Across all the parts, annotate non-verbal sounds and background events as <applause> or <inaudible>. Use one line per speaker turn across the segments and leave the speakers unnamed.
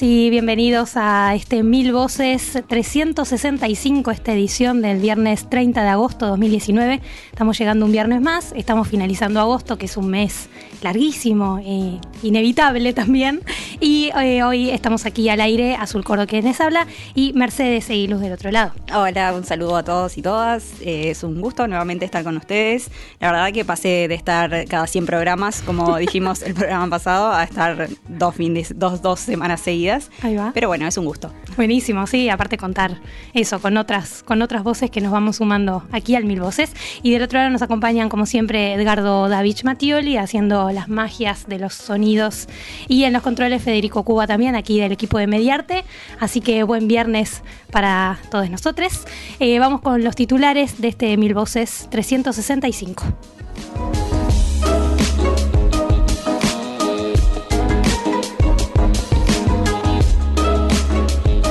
Y bienvenidos a este Mil Voces 365, esta edición del viernes 30 de agosto de 2019. Estamos llegando un viernes más, estamos finalizando agosto, que es un mes larguísimo e inevitable también. Y eh, hoy estamos aquí al aire, Azul Cordo que les habla, y Mercedes y Luz del otro lado.
Hola, un saludo a todos y todas. Eh, es un gusto nuevamente estar con ustedes. La verdad que pasé de estar cada 100 programas, como <laughs> dijimos el programa pasado, a estar dos, fines, dos, dos semanas seguidas.
Ahí va.
Pero bueno, es un gusto.
Buenísimo, sí, aparte contar eso con otras, con otras voces que nos vamos sumando aquí al Mil Voces. Y del otro lado nos acompañan, como siempre, Edgardo Davich Matioli haciendo las magias de los sonidos. Y en los controles, Federico Cuba también, aquí del equipo de Mediarte. Así que buen viernes para todos nosotros. Eh, vamos con los titulares de este Mil Voces 365.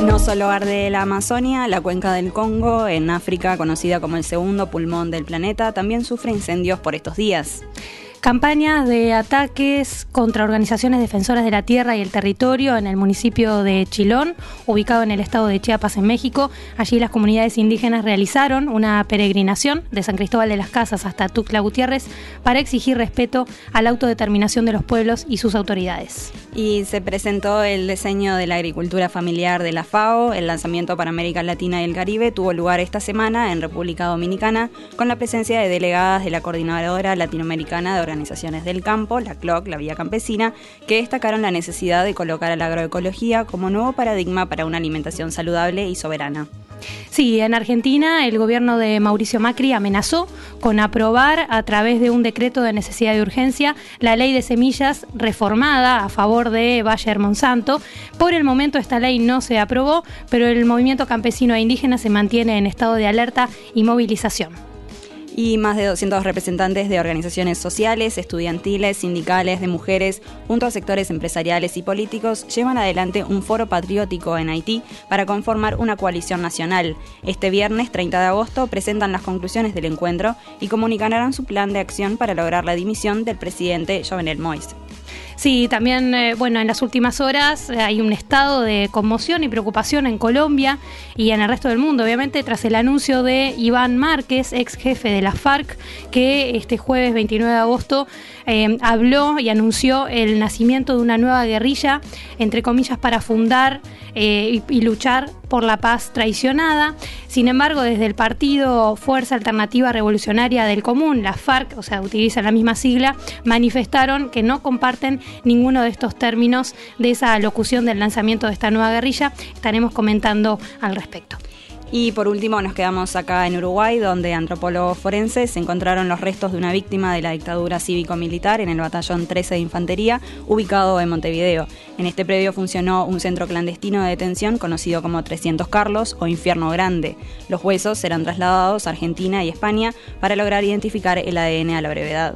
No solo arde la Amazonia, la cuenca del Congo, en África, conocida como el segundo pulmón del planeta, también sufre incendios por estos días.
Campañas de ataques contra organizaciones defensoras de la tierra y el territorio en el municipio de Chilón, ubicado en el estado de Chiapas, en México. Allí las comunidades indígenas realizaron una peregrinación de San Cristóbal de las Casas hasta Tuxtla Gutiérrez para exigir respeto a la autodeterminación de los pueblos y sus autoridades.
Y se presentó el diseño de la agricultura familiar de la FAO. El lanzamiento para América Latina y el Caribe tuvo lugar esta semana en República Dominicana con la presencia de delegadas de la Coordinadora Latinoamericana de organizaciones del campo, la CLOC, la Vía Campesina, que destacaron la necesidad de colocar a la agroecología como nuevo paradigma para una alimentación saludable y soberana.
Sí, en Argentina el gobierno de Mauricio Macri amenazó con aprobar a través de un decreto de necesidad de urgencia la ley de semillas reformada a favor de Bayer Monsanto. Por el momento esta ley no se aprobó, pero el movimiento campesino e indígena se mantiene en estado de alerta y movilización
y más de 200 representantes de organizaciones sociales, estudiantiles, sindicales, de mujeres, junto a sectores empresariales y políticos, llevan adelante un foro patriótico en Haití para conformar una coalición nacional. Este viernes 30 de agosto presentan las conclusiones del encuentro y comunicarán su plan de acción para lograr la dimisión del presidente Jovenel Moïse.
Sí, también, eh, bueno, en las últimas horas eh, hay un estado de conmoción y preocupación en Colombia y en el resto del mundo, obviamente, tras el anuncio de Iván Márquez, ex jefe de la FARC, que este jueves 29 de agosto eh, habló y anunció el nacimiento de una nueva guerrilla, entre comillas, para fundar y, y luchar por la paz traicionada. Sin embargo, desde el partido Fuerza Alternativa Revolucionaria del Común, la FARC, o sea, utilizan la misma sigla, manifestaron que no comparten ninguno de estos términos de esa locución del lanzamiento de esta nueva guerrilla. Estaremos comentando al respecto.
Y por último nos quedamos acá en Uruguay, donde antropólogos forenses encontraron los restos de una víctima de la dictadura cívico-militar en el batallón 13 de Infantería, ubicado en Montevideo. En este predio funcionó un centro clandestino de detención conocido como 300 Carlos o Infierno Grande. Los huesos serán trasladados a Argentina y España para lograr identificar el ADN a la brevedad.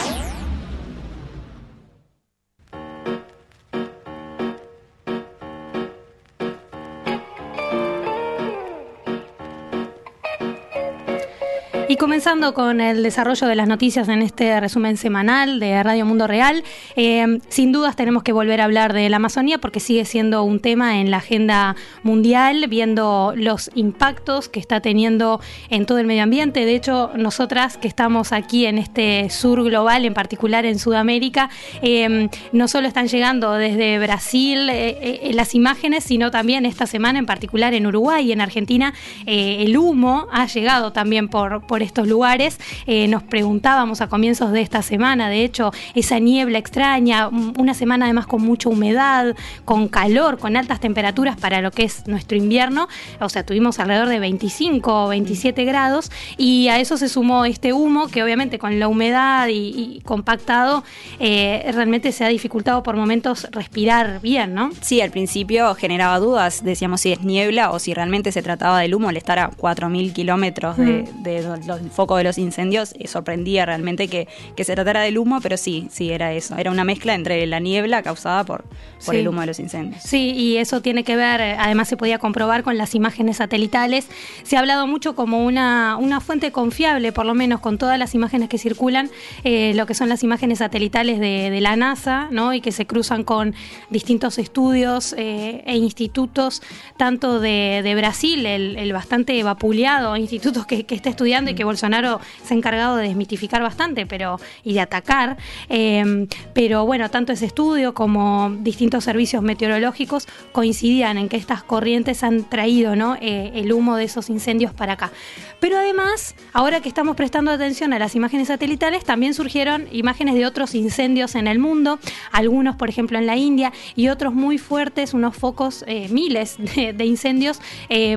Comenzando con el desarrollo de las noticias en este resumen semanal de Radio Mundo Real, eh, sin dudas tenemos que volver a hablar de la Amazonía porque sigue siendo un tema en la agenda mundial, viendo los impactos que está teniendo en todo el medio ambiente. De hecho, nosotras que estamos aquí en este sur global, en particular en Sudamérica, eh, no solo están llegando desde Brasil eh, las imágenes, sino también esta semana en particular en Uruguay y en Argentina, el humo ha llegado también por, por estos lugares. Eh, nos preguntábamos a comienzos de esta semana, de hecho, esa niebla extraña, una semana además con mucha humedad, con calor, con altas temperaturas para lo que es nuestro invierno, o sea, tuvimos alrededor de 25 o 27 grados y a eso se sumó este humo que obviamente con la humedad y, compactado eh, realmente se ha dificultado por momentos respirar bien, ¿no?
Sí, al principio generaba dudas, decíamos si es niebla o si realmente se trataba del humo al estar a 4.000 kilómetros de, de, los el foco de los incendios, eh, sorprendía realmente que, se tratara del humo, pero sí, sí, era eso. Era una mezcla entre la niebla causada por, por el humo de los incendios.
Sí, y eso tiene que ver, eh, además se podía comprobar con las imágenes satelitales. Se ha hablado mucho como una, una fuente confiable, por lo menos con todas las imágenes que circulan, eh, lo que son las imágenes satelitales de, la NASA, ¿no? Y que se cruzan con distintos estudios e institutos, tanto de, Brasil, el, bastante vapuleado institutos que, que está estudiando y que Bolsonaro se ha encargado de desmitificar bastante pero, y de atacar. Eh, pero bueno, tanto ese estudio como distintos servicios meteorológicos coincidían en que estas corrientes han traído ¿no? Eh, el humo de esos incendios para acá. Pero además, ahora que estamos prestando atención a las imágenes satelitales, también surgieron imágenes de otros incendios en el mundo, algunos por ejemplo en la India y otros muy fuertes, unos focos, eh, miles de, incendios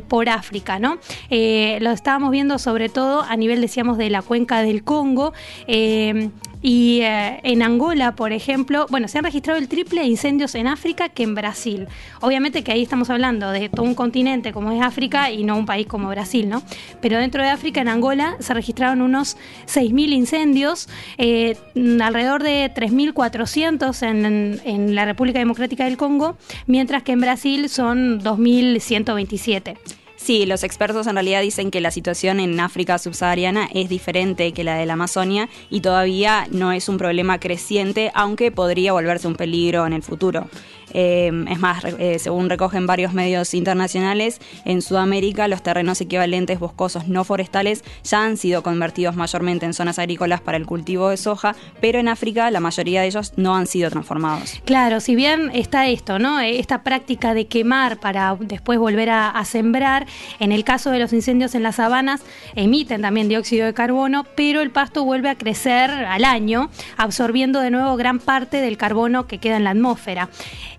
por África. ¿no? lo estábamos viendo sobre todo a nivel, decíamos, de la cuenca del Congo. Eh, y eh, en Angola, por ejemplo, bueno, se han registrado el triple de incendios en África que en Brasil. Obviamente que ahí estamos hablando de todo un continente como es África y no un país como Brasil, ¿no? Pero dentro de África, en Angola, se registraron unos 6.000 incendios, eh, alrededor de 3.400 en, en la República Democrática del Congo, mientras que en Brasil son 2.127.
Sí, los expertos en realidad dicen que la situación en África subsahariana es diferente que la de la Amazonia y todavía no es un problema creciente, aunque podría volverse un peligro en el futuro. Eh, es más, eh, según recogen varios medios internacionales, en Sudamérica los terrenos equivalentes boscosos no forestales ya han sido convertidos mayormente en zonas agrícolas para el cultivo de soja, pero en África la mayoría de ellos no han sido transformados.
Claro, si bien está esto, ¿no? Esta práctica de quemar para después volver a, sembrar, en el caso de los incendios en las sabanas, emiten también dióxido de carbono, pero el pasto vuelve a crecer al año, absorbiendo de nuevo gran parte del carbono que queda en la atmósfera.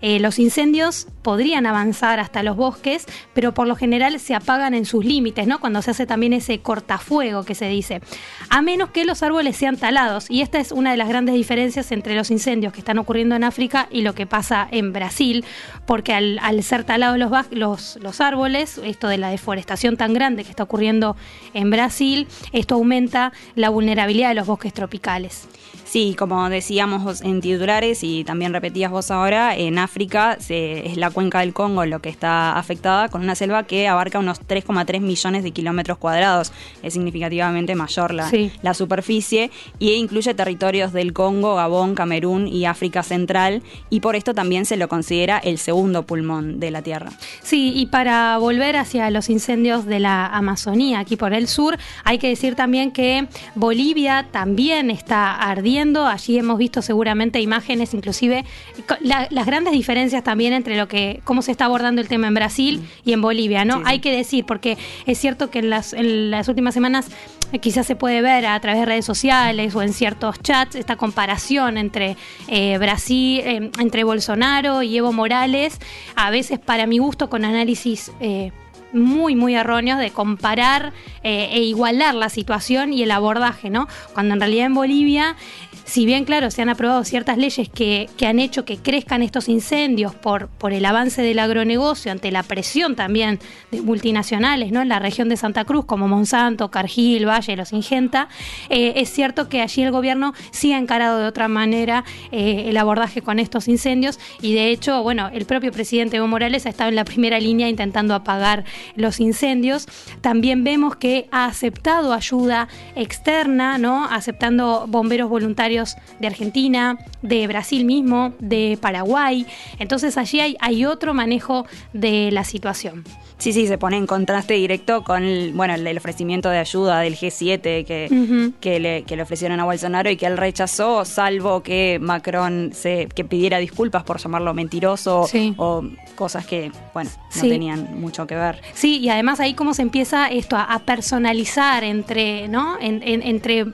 Eh, los incendios podrían avanzar hasta los bosques, pero por lo general se apagan en sus límites, ¿no? Cuando se hace también ese cortafuego que se dice. A menos que los árboles sean talados. Y esta es una de las grandes diferencias entre los incendios que están ocurriendo en África y lo que pasa en Brasil, porque al, ser talados los, árboles, esto de la deforestación tan grande que está ocurriendo en Brasil, esto aumenta la vulnerabilidad de los bosques tropicales.
Sí, como decíamos en titulares y también repetías vos ahora, en África es la cuenca del Congo lo que está afectada con una selva que abarca unos 3,3 millones de kilómetros cuadrados. Es significativamente mayor la, la superficie e incluye territorios del Congo, Gabón, Camerún y África Central y por esto también se lo considera el segundo pulmón de la Tierra.
Sí, y para volver hacia los incendios de la Amazonía, aquí por el sur, hay que decir también que Bolivia también está ardiendo Allí hemos visto seguramente imágenes, inclusive las grandes diferencias también entre lo que cómo se está abordando el tema en Brasil y en Bolivia, ¿no? Hay que decir, porque es cierto que en las, en las últimas semanas eh, quizás se puede ver a través de redes sociales o en ciertos chats esta comparación entre eh, Brasil, eh, entre Bolsonaro y Evo Morales, a veces para mi gusto con análisis muy, muy erróneos de comparar e igualar la situación y el abordaje, ¿no? Cuando en realidad en Bolivia si bien, claro, se han aprobado ciertas leyes que, han hecho que crezcan estos incendios por, por el avance del agronegocio, ante la presión también de multinacionales ¿no? en la región de Santa Cruz, como Monsanto, Cargill, Valle, Los Ingenta, eh, es cierto que allí el gobierno sí ha encarado de otra manera eh, el abordaje con estos incendios y de hecho, bueno, el propio presidente Evo Morales ha estado en la primera línea intentando apagar los incendios, también vemos que ha aceptado ayuda externa, ¿no? Aceptando bomberos voluntarios de Argentina, de Brasil mismo, de Paraguay. Entonces allí hay, hay otro manejo de la situación.
Sí, sí, se pone en contraste directo con el, bueno, el, ofrecimiento de ayuda del G7 que, que, le, que, le, ofrecieron a Bolsonaro y que él rechazó, salvo que Macron se que pidiera disculpas por llamarlo mentiroso o cosas que, bueno, no tenían mucho que ver.
Sí, y además ahí cómo se empieza esto a, personalizar entre, ¿no? entre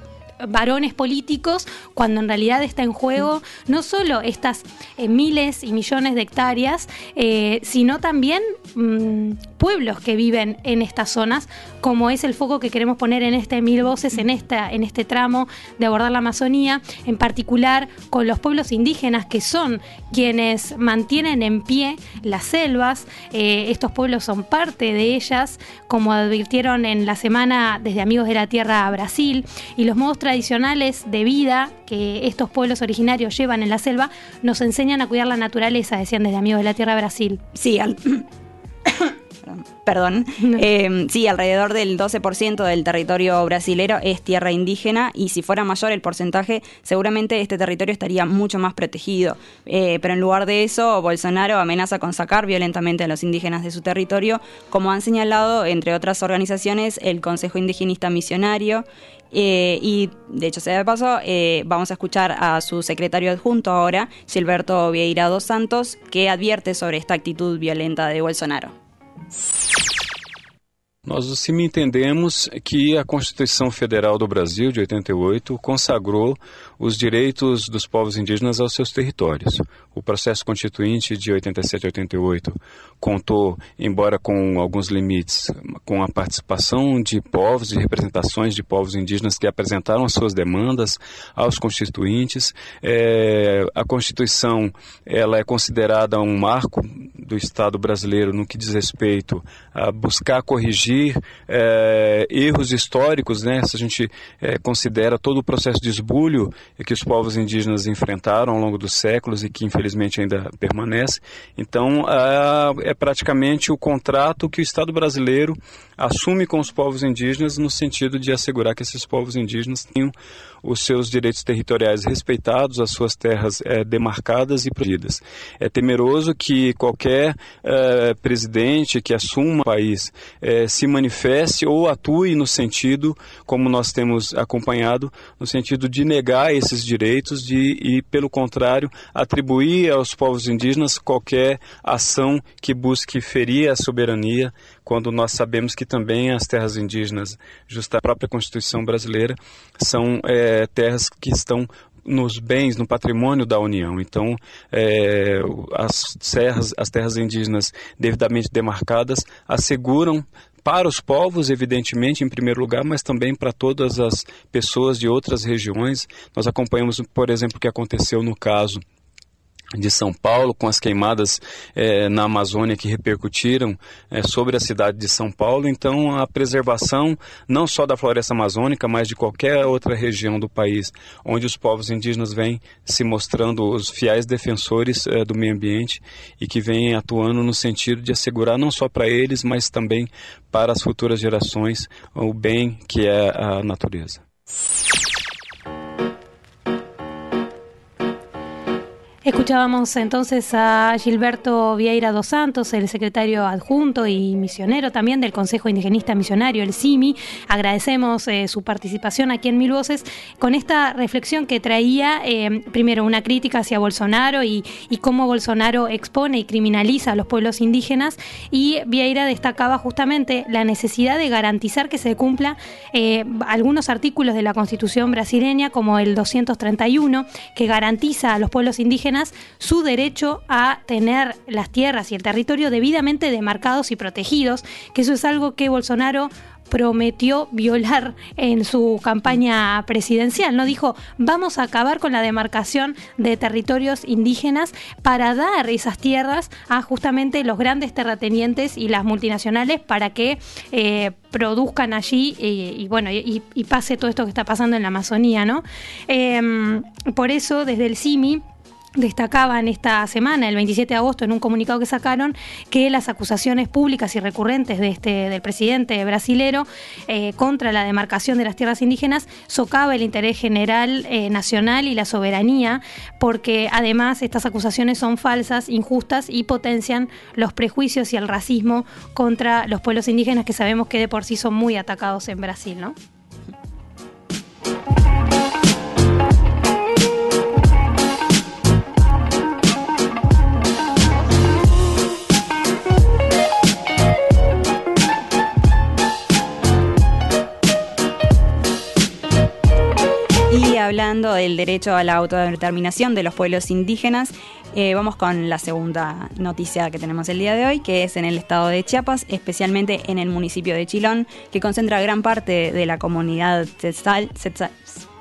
varones políticos cuando en realidad está en juego no solo estas eh, miles y millones de hectáreas, eh, sino también mm, pueblos que viven en estas zonas, como es el foco que queremos poner en este Mil Voces, en, esta, en este tramo de abordar la Amazonía, en particular con los pueblos indígenas que son quienes mantienen en pie las selvas. Eh, estos pueblos son parte de ellas, como advirtieron en la semana desde Amigos de la Tierra a Brasil, y los modos de vida que estos pueblos originarios llevan en la selva nos enseñan a cuidar la naturaleza, decían desde Amigos de la Tierra Brasil.
Sí, al <coughs> perdón, eh, sí, alrededor del 12% del territorio brasilero es tierra indígena y si fuera mayor el porcentaje, seguramente este territorio estaría mucho más protegido. Eh, pero en lugar de eso, Bolsonaro amenaza con sacar violentamente a los indígenas de su territorio, como han señalado, entre otras organizaciones, el Consejo Indigenista Misionario. Eh, y de hecho, sea de paso, vamos a escuchar a su secretario adjunto ahora, Gilberto Vieira dos Santos, que advierte sobre esta actitud violenta de Bolsonaro.
Nós sim entendemos que a Constituição Federal do Brasil de 88 consagrou os direitos dos povos indígenas aos seus territórios. O processo constituinte de 87 a 88 contou, embora com alguns limites, com a participação de povos e representações de povos indígenas que apresentaram as suas demandas aos constituintes. É, a Constituição ela é considerada um marco do Estado brasileiro no que diz respeito a buscar corrigir é, erros históricos, né? Se a gente é, considera todo o processo de esbulho que os povos indígenas enfrentaram ao longo dos séculos e que infelizmente ainda permanece. Então, é praticamente o contrato que o Estado brasileiro assume com os povos indígenas no sentido de assegurar que esses povos indígenas tenham os seus direitos territoriais respeitados, as suas terras é, demarcadas e protegidas. É temeroso que qualquer é, presidente que assuma o país é, se manifeste ou atue no sentido, como nós temos acompanhado, no sentido de negar esses direitos de, e, pelo contrário, atribuir aos povos indígenas qualquer ação que busque ferir a soberania, quando nós sabemos que também as terras indígenas, justa a própria Constituição brasileira, são é, terras que estão nos bens, no patrimônio da União. Então, é, as serras, as terras indígenas devidamente demarcadas asseguram para os povos, evidentemente, em primeiro lugar, mas também para todas as pessoas de outras regiões. Nós acompanhamos, por exemplo, o que aconteceu no caso de São Paulo, com as queimadas é, na Amazônia que repercutiram é, sobre a cidade de São Paulo. Então, a preservação não só da floresta amazônica, mas de qualquer outra região do país, onde os povos indígenas vêm se mostrando os fiéis defensores é, do meio ambiente e que vêm atuando no sentido de assegurar não só para eles, mas também para as futuras gerações o bem que é a natureza.
Escuchábamos entonces a Gilberto Vieira dos Santos, el secretario adjunto y misionero también del Consejo Indigenista Misionario, el CIMI. Agradecemos eh, su participación aquí en Mil Voces con esta reflexión que traía, eh, primero, una crítica hacia Bolsonaro y, cómo Bolsonaro expone y criminaliza a los pueblos indígenas. Y Vieira destacaba justamente la necesidad de garantizar que se cumpla eh, algunos artículos de la Constitución brasileña, como el 231, que garantiza a los pueblos indígenas su derecho a tener las tierras y el territorio debidamente demarcados y protegidos, que eso es algo que Bolsonaro prometió violar en su campaña presidencial. No dijo, vamos a acabar con la demarcación de territorios indígenas para dar esas tierras a justamente los grandes terratenientes y las multinacionales para que eh, produzcan allí y, bueno y, pase todo esto que está pasando en la Amazonía, ¿no? Em, por eso desde el CIMI destacaban esta semana, el 27 de agosto, en un comunicado que sacaron, que las acusaciones públicas y recurrentes de este, del presidente brasilero eh, contra la demarcación de las tierras indígenas socava el interés general eh, nacional y la soberanía, porque además estas acusaciones son falsas, injustas y potencian los prejuicios y el racismo contra los pueblos indígenas que sabemos que de por sí son muy atacados en Brasil, ¿no?
Derecho a la autodeterminación de los pueblos indígenas, eh, vamos con la segunda noticia que tenemos el día de hoy, que es en el estado de Chiapas, especialmente en el municipio de Chilón, que concentra gran parte de la comunidad celtal.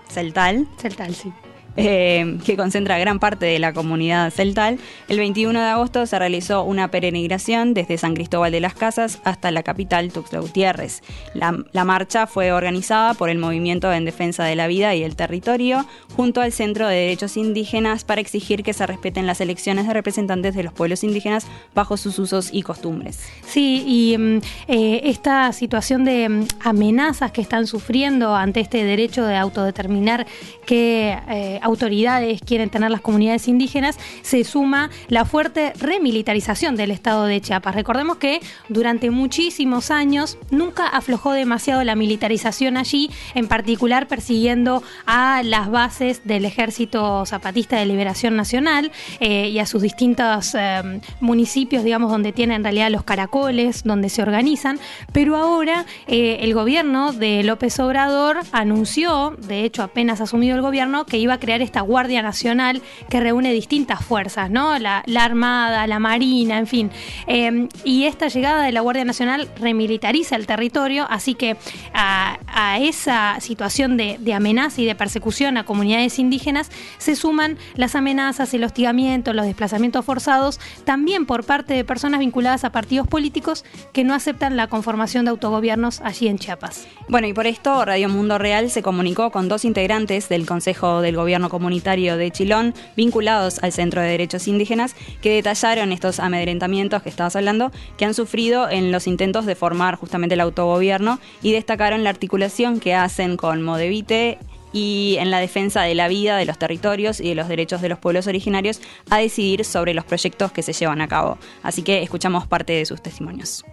Celtal,
celtal sí.
Eh, que concentra gran parte de la comunidad celtal, el 21 de agosto se realizó una peregrinación desde San Cristóbal de las Casas hasta la capital Tuxtla Gutiérrez. La, marcha fue organizada por el Movimiento en Defensa de la Vida y el Territorio, junto al Centro de Derechos Indígenas, para exigir que se respeten las elecciones de representantes de los pueblos indígenas bajo sus usos y costumbres.
Sí, y mm, eh, esta situación de mm, amenazas que están sufriendo ante este derecho de autodeterminar que eh, autoridades quieren tener las comunidades indígenas, se suma la fuerte remilitarización del estado de Chiapas. Recordemos que durante muchísimos años nunca aflojó demasiado la militarización allí, en particular persiguiendo a las bases del Ejército Zapatista de Liberación Nacional eh, y a sus distintos eh, municipios, digamos, donde tienen en realidad los caracoles, donde se organizan. Pero ahora eh, el gobierno de López Obrador anunció, de hecho apenas asumido el gobierno, que iba a crear esta Guardia Nacional que reúne distintas fuerzas, ¿no? La, Armada, la Marina, en fin. Em, y esta llegada de la Guardia Nacional remilitariza el territorio, así que a, esa situación de, amenaza y de persecución a comunidades indígenas se suman las amenazas, el hostigamiento, los desplazamientos forzados, también por parte de personas vinculadas a partidos políticos que no aceptan la conformación de autogobiernos allí en Chiapas.
Bueno, y por esto Radio Mundo Real se comunicó con dos integrantes del Consejo del Gobierno Comunitario de Chilón, vinculados al Centro de Derechos Indígenas, que detallaron estos amedrentamientos que estabas hablando, que han sufrido en los intentos de formar justamente el autogobierno y destacaron la articulación que hacen con Modevite y en la defensa de la vida, de los territorios y de los derechos de los pueblos originarios a decidir sobre los proyectos que se llevan a cabo. Así que escuchamos parte de sus testimonios.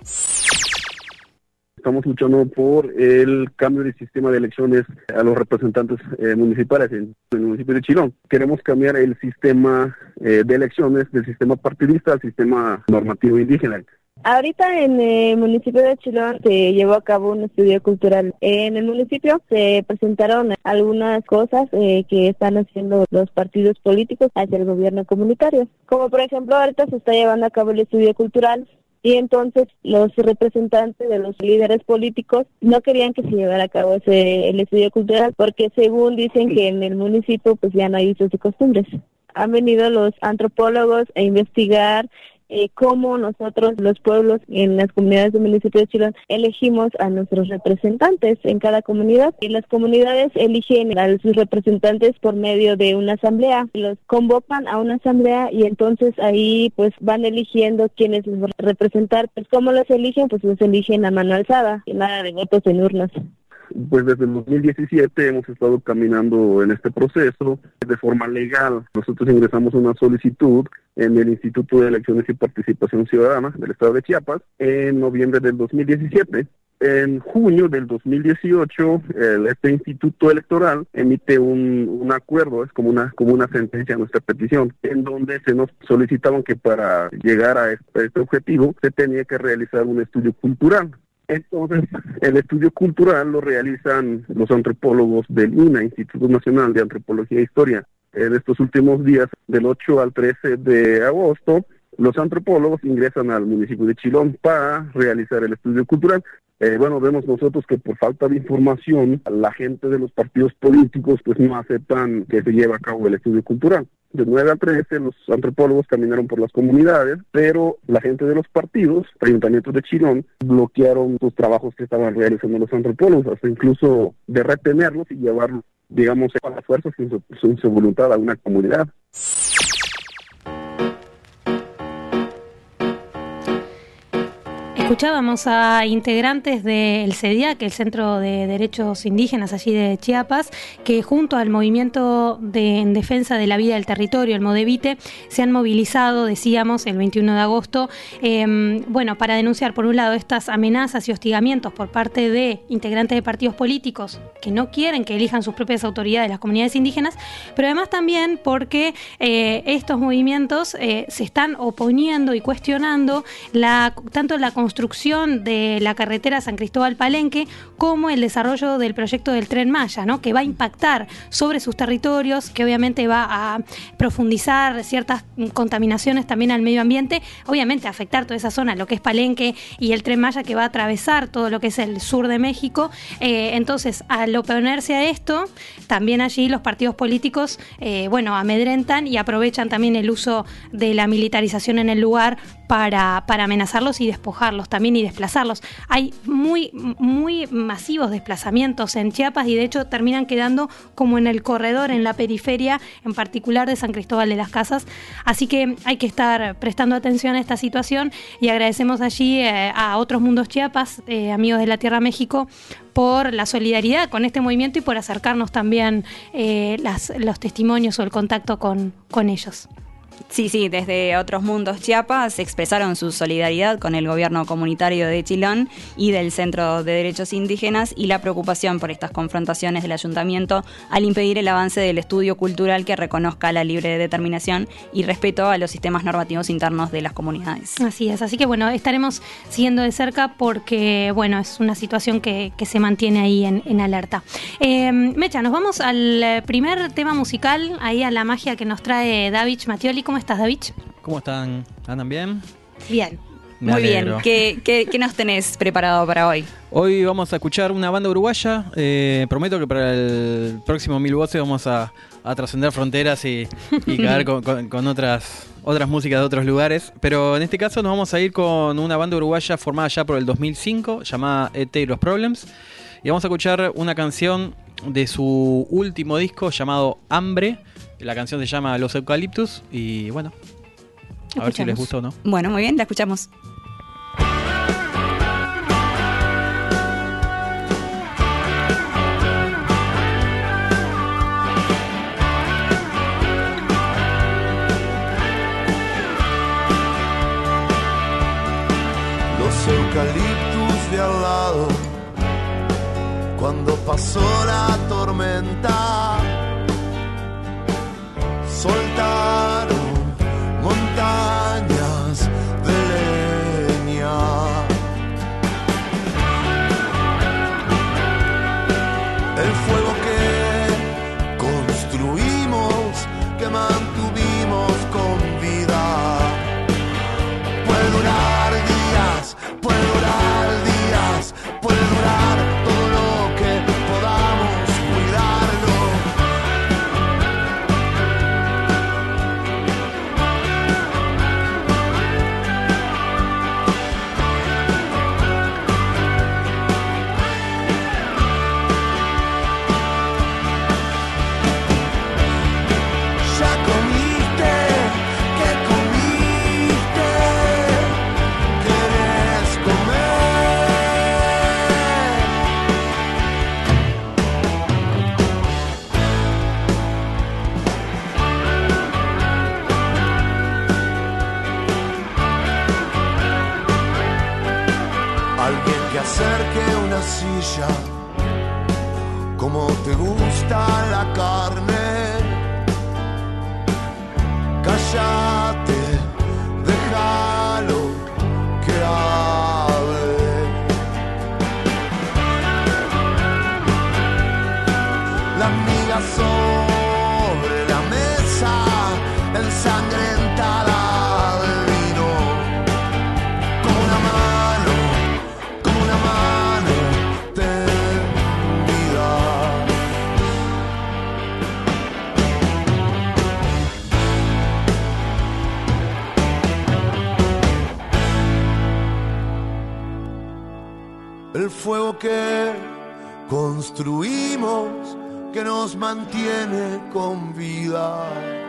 Estamos luchando por el cambio del sistema de elecciones a los representantes eh, municipales en, el municipio de Chilón. Queremos cambiar el sistema eh, de elecciones del sistema partidista al sistema normativo indígena.
Ahorita en el municipio de Chilón se llevó a cabo un estudio cultural. En el municipio se presentaron algunas cosas eh, que están haciendo los partidos políticos hacia el gobierno comunitario. Como por ejemplo ahorita se está llevando a cabo el estudio cultural y entonces los representantes de los líderes políticos no querían que se llevara a cabo ese el estudio cultural porque según dicen que en el municipio pues ya no hay usos y costumbres. Han venido los antropólogos a investigar eh, cómo nosotros, los pueblos en las comunidades del municipio de Chilón, elegimos a nuestros representantes en cada comunidad. Y las comunidades eligen a sus representantes por medio de una asamblea. Los convocan a una asamblea y entonces ahí pues van eligiendo quiénes los van a representar. Pues cómo los eligen, pues los eligen a mano alzada y nada de votos en urnas
pues desde el 2017 hemos estado caminando en este proceso de forma legal. Nosotros ingresamos una solicitud en el Instituto de Elecciones y Participación Ciudadana del Estado de Chiapas en noviembre del 2017. En junio del 2018, este instituto electoral emite un, acuerdo, es como una, como una sentencia a nuestra petición, en donde se nos solicitaban que para llegar a este, a este objetivo se tenía que realizar un estudio cultural. Entonces, el estudio cultural lo realizan los antropólogos del INA, Instituto Nacional de Antropología e Historia. En estos últimos días, del 8 al 13 de agosto, los antropólogos ingresan al municipio de Chilón para realizar el estudio cultural. Eh, bueno, vemos nosotros que por falta de información, la gente de los partidos políticos pues no aceptan que se lleve a cabo el estudio cultural de 9 a 13 los antropólogos caminaron por las comunidades, pero la gente de los partidos, ayuntamientos de Chilón, bloquearon los trabajos que estaban realizando los antropólogos, hasta incluso de retenerlos y llevarlos, digamos, a la fuerza sin su, voluntad a una comunidad.
Escuchábamos a integrantes del CEDIAC, el Centro de Derechos Indígenas allí de Chiapas, que junto al movimiento de, en defensa de la vida del territorio, el Modevite, se han movilizado, decíamos, el 21 de agosto, em, bueno, para denunciar por un lado estas amenazas y hostigamientos por parte de integrantes de partidos políticos que no quieren que elijan sus propias autoridades las comunidades indígenas, pero además también porque eh, estos movimientos eh, se están oponiendo y cuestionando tanto la construcción de la carretera San Cristóbal Palenque como el desarrollo del proyecto del tren Maya, ¿no? que va a impactar sobre sus territorios, que obviamente va a profundizar ciertas contaminaciones también al medio ambiente, obviamente afectar toda esa zona, lo que es Palenque y el tren Maya que va a atravesar todo lo que es el sur de México. Eh, entonces, al oponerse a esto, también allí los partidos políticos, eh, bueno, amedrentan y aprovechan también el uso de la militarización en el lugar para, para amenazarlos y despojarlos también y desplazarlos. Hay muy, muy masivos desplazamientos en Chiapas y de hecho terminan quedando como en el corredor, en la periferia, en particular de San Cristóbal de las Casas. Así que hay que estar prestando atención a esta situación y agradecemos allí eh, a otros mundos Chiapas, eh, amigos de la Tierra México, por la solidaridad con este movimiento y por acercarnos también eh, los testimonios o el contacto con, con ellos.
Sí, sí, desde otros mundos Chiapas expresaron su solidaridad con el gobierno comunitario de Chilón y del Centro de Derechos Indígenas y la preocupación por estas confrontaciones del ayuntamiento al impedir el avance del estudio cultural que reconozca la libre determinación y respeto a los sistemas normativos internos de las comunidades.
Así es, así que bueno, estaremos siguiendo de cerca porque bueno, es una situación que, se mantiene ahí en, alerta. Eh, Mecha, nos vamos al primer tema musical, ahí a la magia que nos trae David Matioli ¿Cómo estás, David?
¿Cómo están? ¿Andan bien?
Bien. Muy bien. ¿Qué, nos tenés preparado para hoy?
Hoy vamos a escuchar una banda uruguaya. Eh, prometo que para el próximo Mil Voces vamos a, trascender fronteras y, caer con, otras, otras músicas de otros lugares. Pero en este caso nos vamos a ir con una banda uruguaya formada ya por el 2005, llamada ET y los Problems. Y vamos a escuchar una canción de su último disco llamado Hambre la canción se llama Los Eucaliptus y bueno, a ver si les gustó o no.
Bueno, muy bien, la escuchamos.
Los eucaliptus de al lado, cuando pasó la tormenta soltaron fuego que construimos que nos mantiene con vida.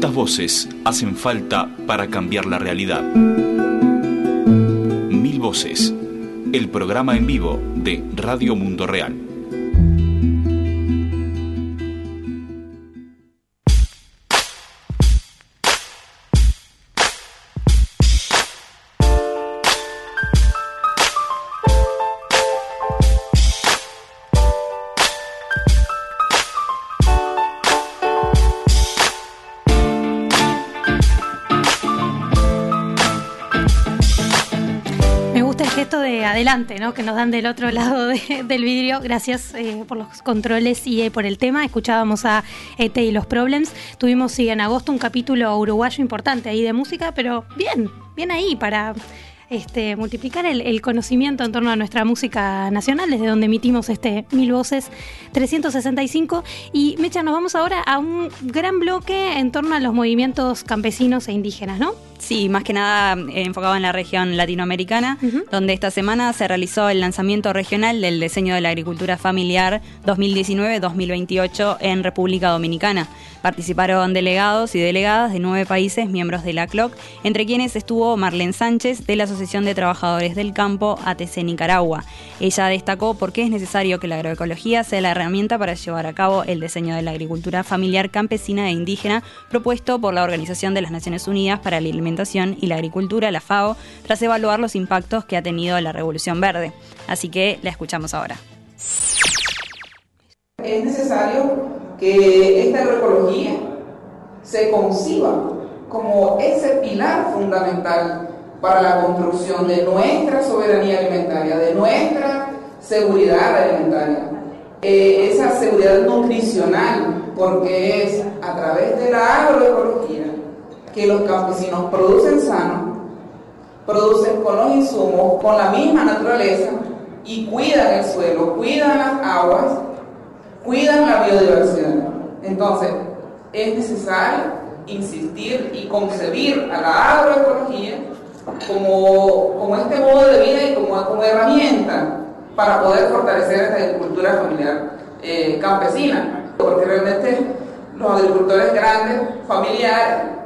¿Cuántas voces hacen falta para cambiar la realidad? Mil voces. El programa en vivo de Radio Mundo Real.
Que nos dan del otro <laughs> lado de- del vidrio. Gracias eh, por los controles y eh, por el tema. Escuchábamos a ET y los Problems. Tuvimos sí, en agosto un capítulo uruguayo importante ahí de música, pero bien, bien ahí para este, multiplicar el conocimiento en torno a nuestra música nacional, desde donde emitimos este Mil Voces 365. Y Mecha, nos vamos ahora a un gran bloque en torno a los movimientos campesinos e indígenas, ¿no?
Sí, más que nada eh, enfocado en la región latinoamericana, donde esta semana se realizó el lanzamiento regional del diseño de la agricultura familiar 2019-2028 en República Dominicana. Participaron delegados y delegadas de nueve países miembros de la CLOC, entre quienes estuvo Marlene Sánchez de la Asociación de Trabajadores del Campo ATC Nicaragua. Ella destacó por qué es necesario que la agroecología sea la herramienta para llevar a cabo el diseño de la agricultura familiar campesina e indígena propuesto por la Organización de las Naciones Unidas para la Y la Agricultura, la FAO, tras evaluar los impactos que ha tenido la Revolución Verde. Así que la escuchamos ahora.
Es necesario que esta agroecología se conciba como ese pilar fundamental para la construcción de nuestra soberanía alimentaria, de nuestra seguridad alimentaria, Eh, esa seguridad nutricional, porque es a través de la agroecología que los campesinos producen sano, producen con los insumos, con la misma naturaleza y cuidan el suelo, cuidan las aguas, cuidan la biodiversidad. Entonces, es necesario insistir y concebir a la agroecología como, como este modo de vida y como, como herramienta para poder fortalecer esta agricultura familiar eh, campesina, porque realmente los agricultores grandes, familiares,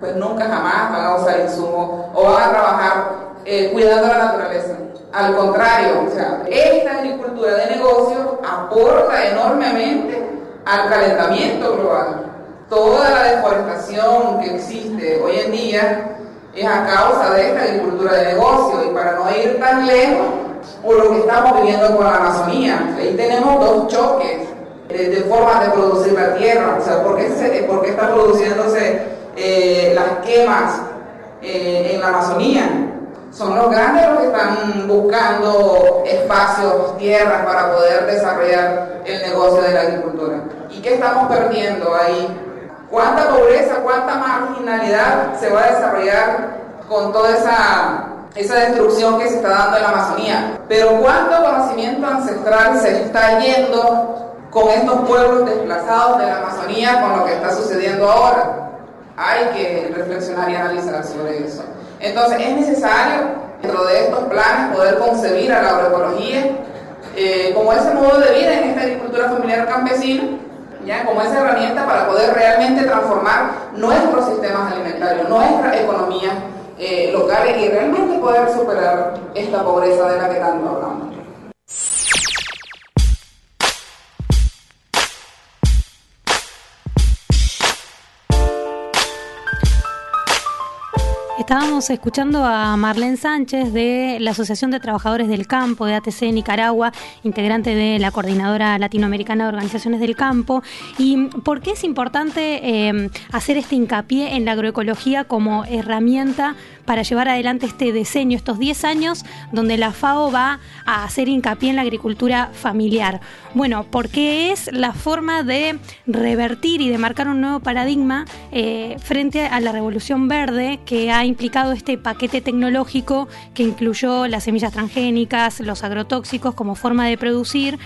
pues nunca jamás van a usar insumos o van a trabajar eh, cuidando la naturaleza. Al contrario, esta agricultura de negocio aporta enormemente al calentamiento global. Toda la deforestación que existe hoy en día es a causa de esta agricultura de negocio y para no ir tan lejos, por lo que estamos viviendo con la Amazonía. Ahí tenemos dos choques eh, de formas de producir la tierra, o sea, ¿por qué, se, por qué están produciéndose eh, las quemas eh, en la Amazonía? Son los grandes los que están buscando espacios, tierras para poder desarrollar el negocio de la agricultura. ¿Y qué estamos perdiendo ahí? ¿Cuánta pobreza, cuánta marginalidad se va a desarrollar con toda esa, esa destrucción que se está dando en la Amazonía? Pero cuánto conocimiento ancestral se está yendo con estos pueblos desplazados de la Amazonía con lo que está sucediendo ahora? Hay que reflexionar y analizar sobre eso. Entonces es necesario, dentro de estos planes, poder concebir a la agroecología eh, como ese modo de vida en esta agricultura familiar campesina, ya como esa herramienta para poder realmente transformar nuestros sistemas alimentarios, nuestra economía eh, local y realmente poder superar esta pobreza de la que tanto hablamos.
Estábamos escuchando a Marlene Sánchez de la Asociación de Trabajadores del Campo de ATC Nicaragua, integrante de la Coordinadora Latinoamericana de Organizaciones del Campo. ¿Y por qué es importante eh, hacer este hincapié en la agroecología como herramienta para llevar adelante este diseño, estos 10 años donde la FAO va a hacer hincapié en la agricultura familiar? Bueno, porque es la forma de revertir y de marcar un nuevo paradigma eh, frente a la revolución verde que ha implicado este paquete tecnológico que incluyó las semillas transgénicas, los agrotóxicos como forma de producir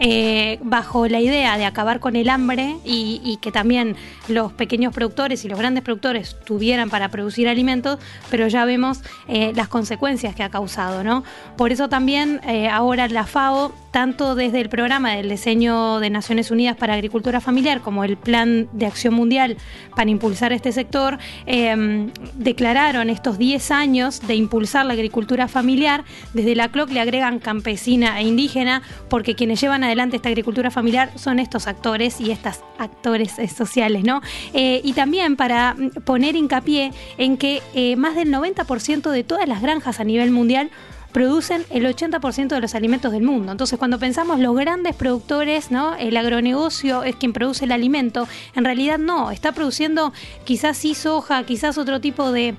eh, bajo la idea de acabar con el hambre y, que también los pequeños productores y los grandes productores tuvieran para producir alimentos, pero ya vemos eh, las consecuencias que ha causado, ¿no? Por eso también eh, ahora la FAO, tanto desde el programa del diseño de Naciones Unidas para Agricultura Familiar como el Plan de Acción Mundial para impulsar este sector, em, declararon estos 10 años de impulsar la agricultura familiar. Desde la CLOC le agregan campesina e indígena, porque quienes llevan adelante esta agricultura familiar son estos actores y estas actores eh, sociales, ¿no? Eh, y también para poner hincapié en que eh, más del 90% de todas las granjas a nivel mundial producen el 80% de los alimentos del mundo. Entonces, cuando pensamos los grandes productores, ¿no? El agronegocio es quien produce el alimento, en realidad no, está produciendo quizás sí soja, quizás otro tipo de,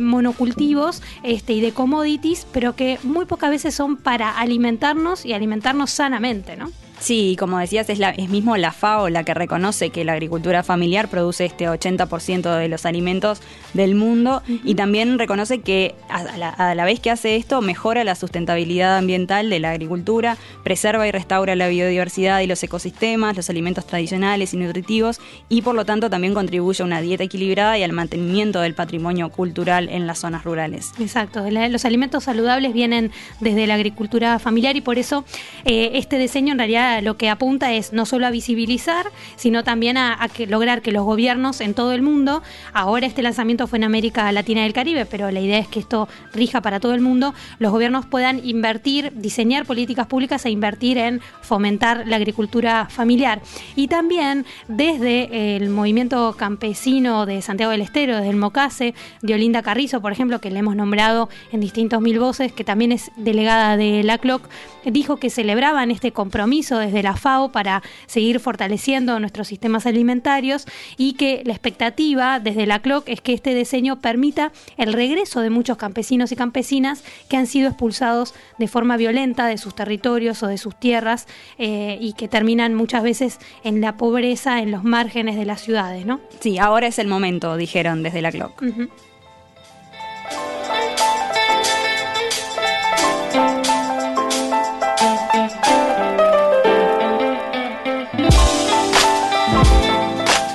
monocultivos este, y de commodities, pero que muy pocas veces son para alimentarnos y alimentarnos sanamente, ¿no?
Sí, como decías, es, la, es mismo la FAO la que reconoce que la agricultura familiar produce este 80% de los alimentos del mundo y también reconoce que a la, a la, vez que hace esto mejora la sustentabilidad ambiental de la agricultura, preserva y restaura la biodiversidad y los ecosistemas, los alimentos tradicionales y nutritivos y por lo tanto también contribuye a una dieta equilibrada y al mantenimiento del patrimonio cultural en las zonas rurales.
Exacto, los alimentos saludables vienen desde la agricultura familiar y por eso eh, este diseño en realidad lo que apunta es no solo a visibilizar, sino también a, lograr que los gobiernos en todo el mundo, ahora este lanzamiento fue en América Latina y el Caribe, pero la idea es que esto rija para todo el mundo, los gobiernos puedan invertir, diseñar políticas públicas e invertir en fomentar la agricultura familiar. Y también desde el movimiento campesino de Santiago del Estero, desde el Mocase, de Olinda Carrizo, por ejemplo, que le hemos nombrado en distintos mil voces, que también es delegada de la CLOC, dijo que celebraban este compromiso desde la FAO para seguir fortaleciendo nuestros sistemas alimentarios y que la expectativa desde la CLOC es que este diseño permita el regreso de muchos campesinos y campesinas que han sido expulsados de forma violenta de sus territorios o de sus tierras eh, y que terminan muchas veces en la pobreza, en los márgenes de las ciudades, ¿no?
Sí, ahora es el momento, dijeron desde la CLOC.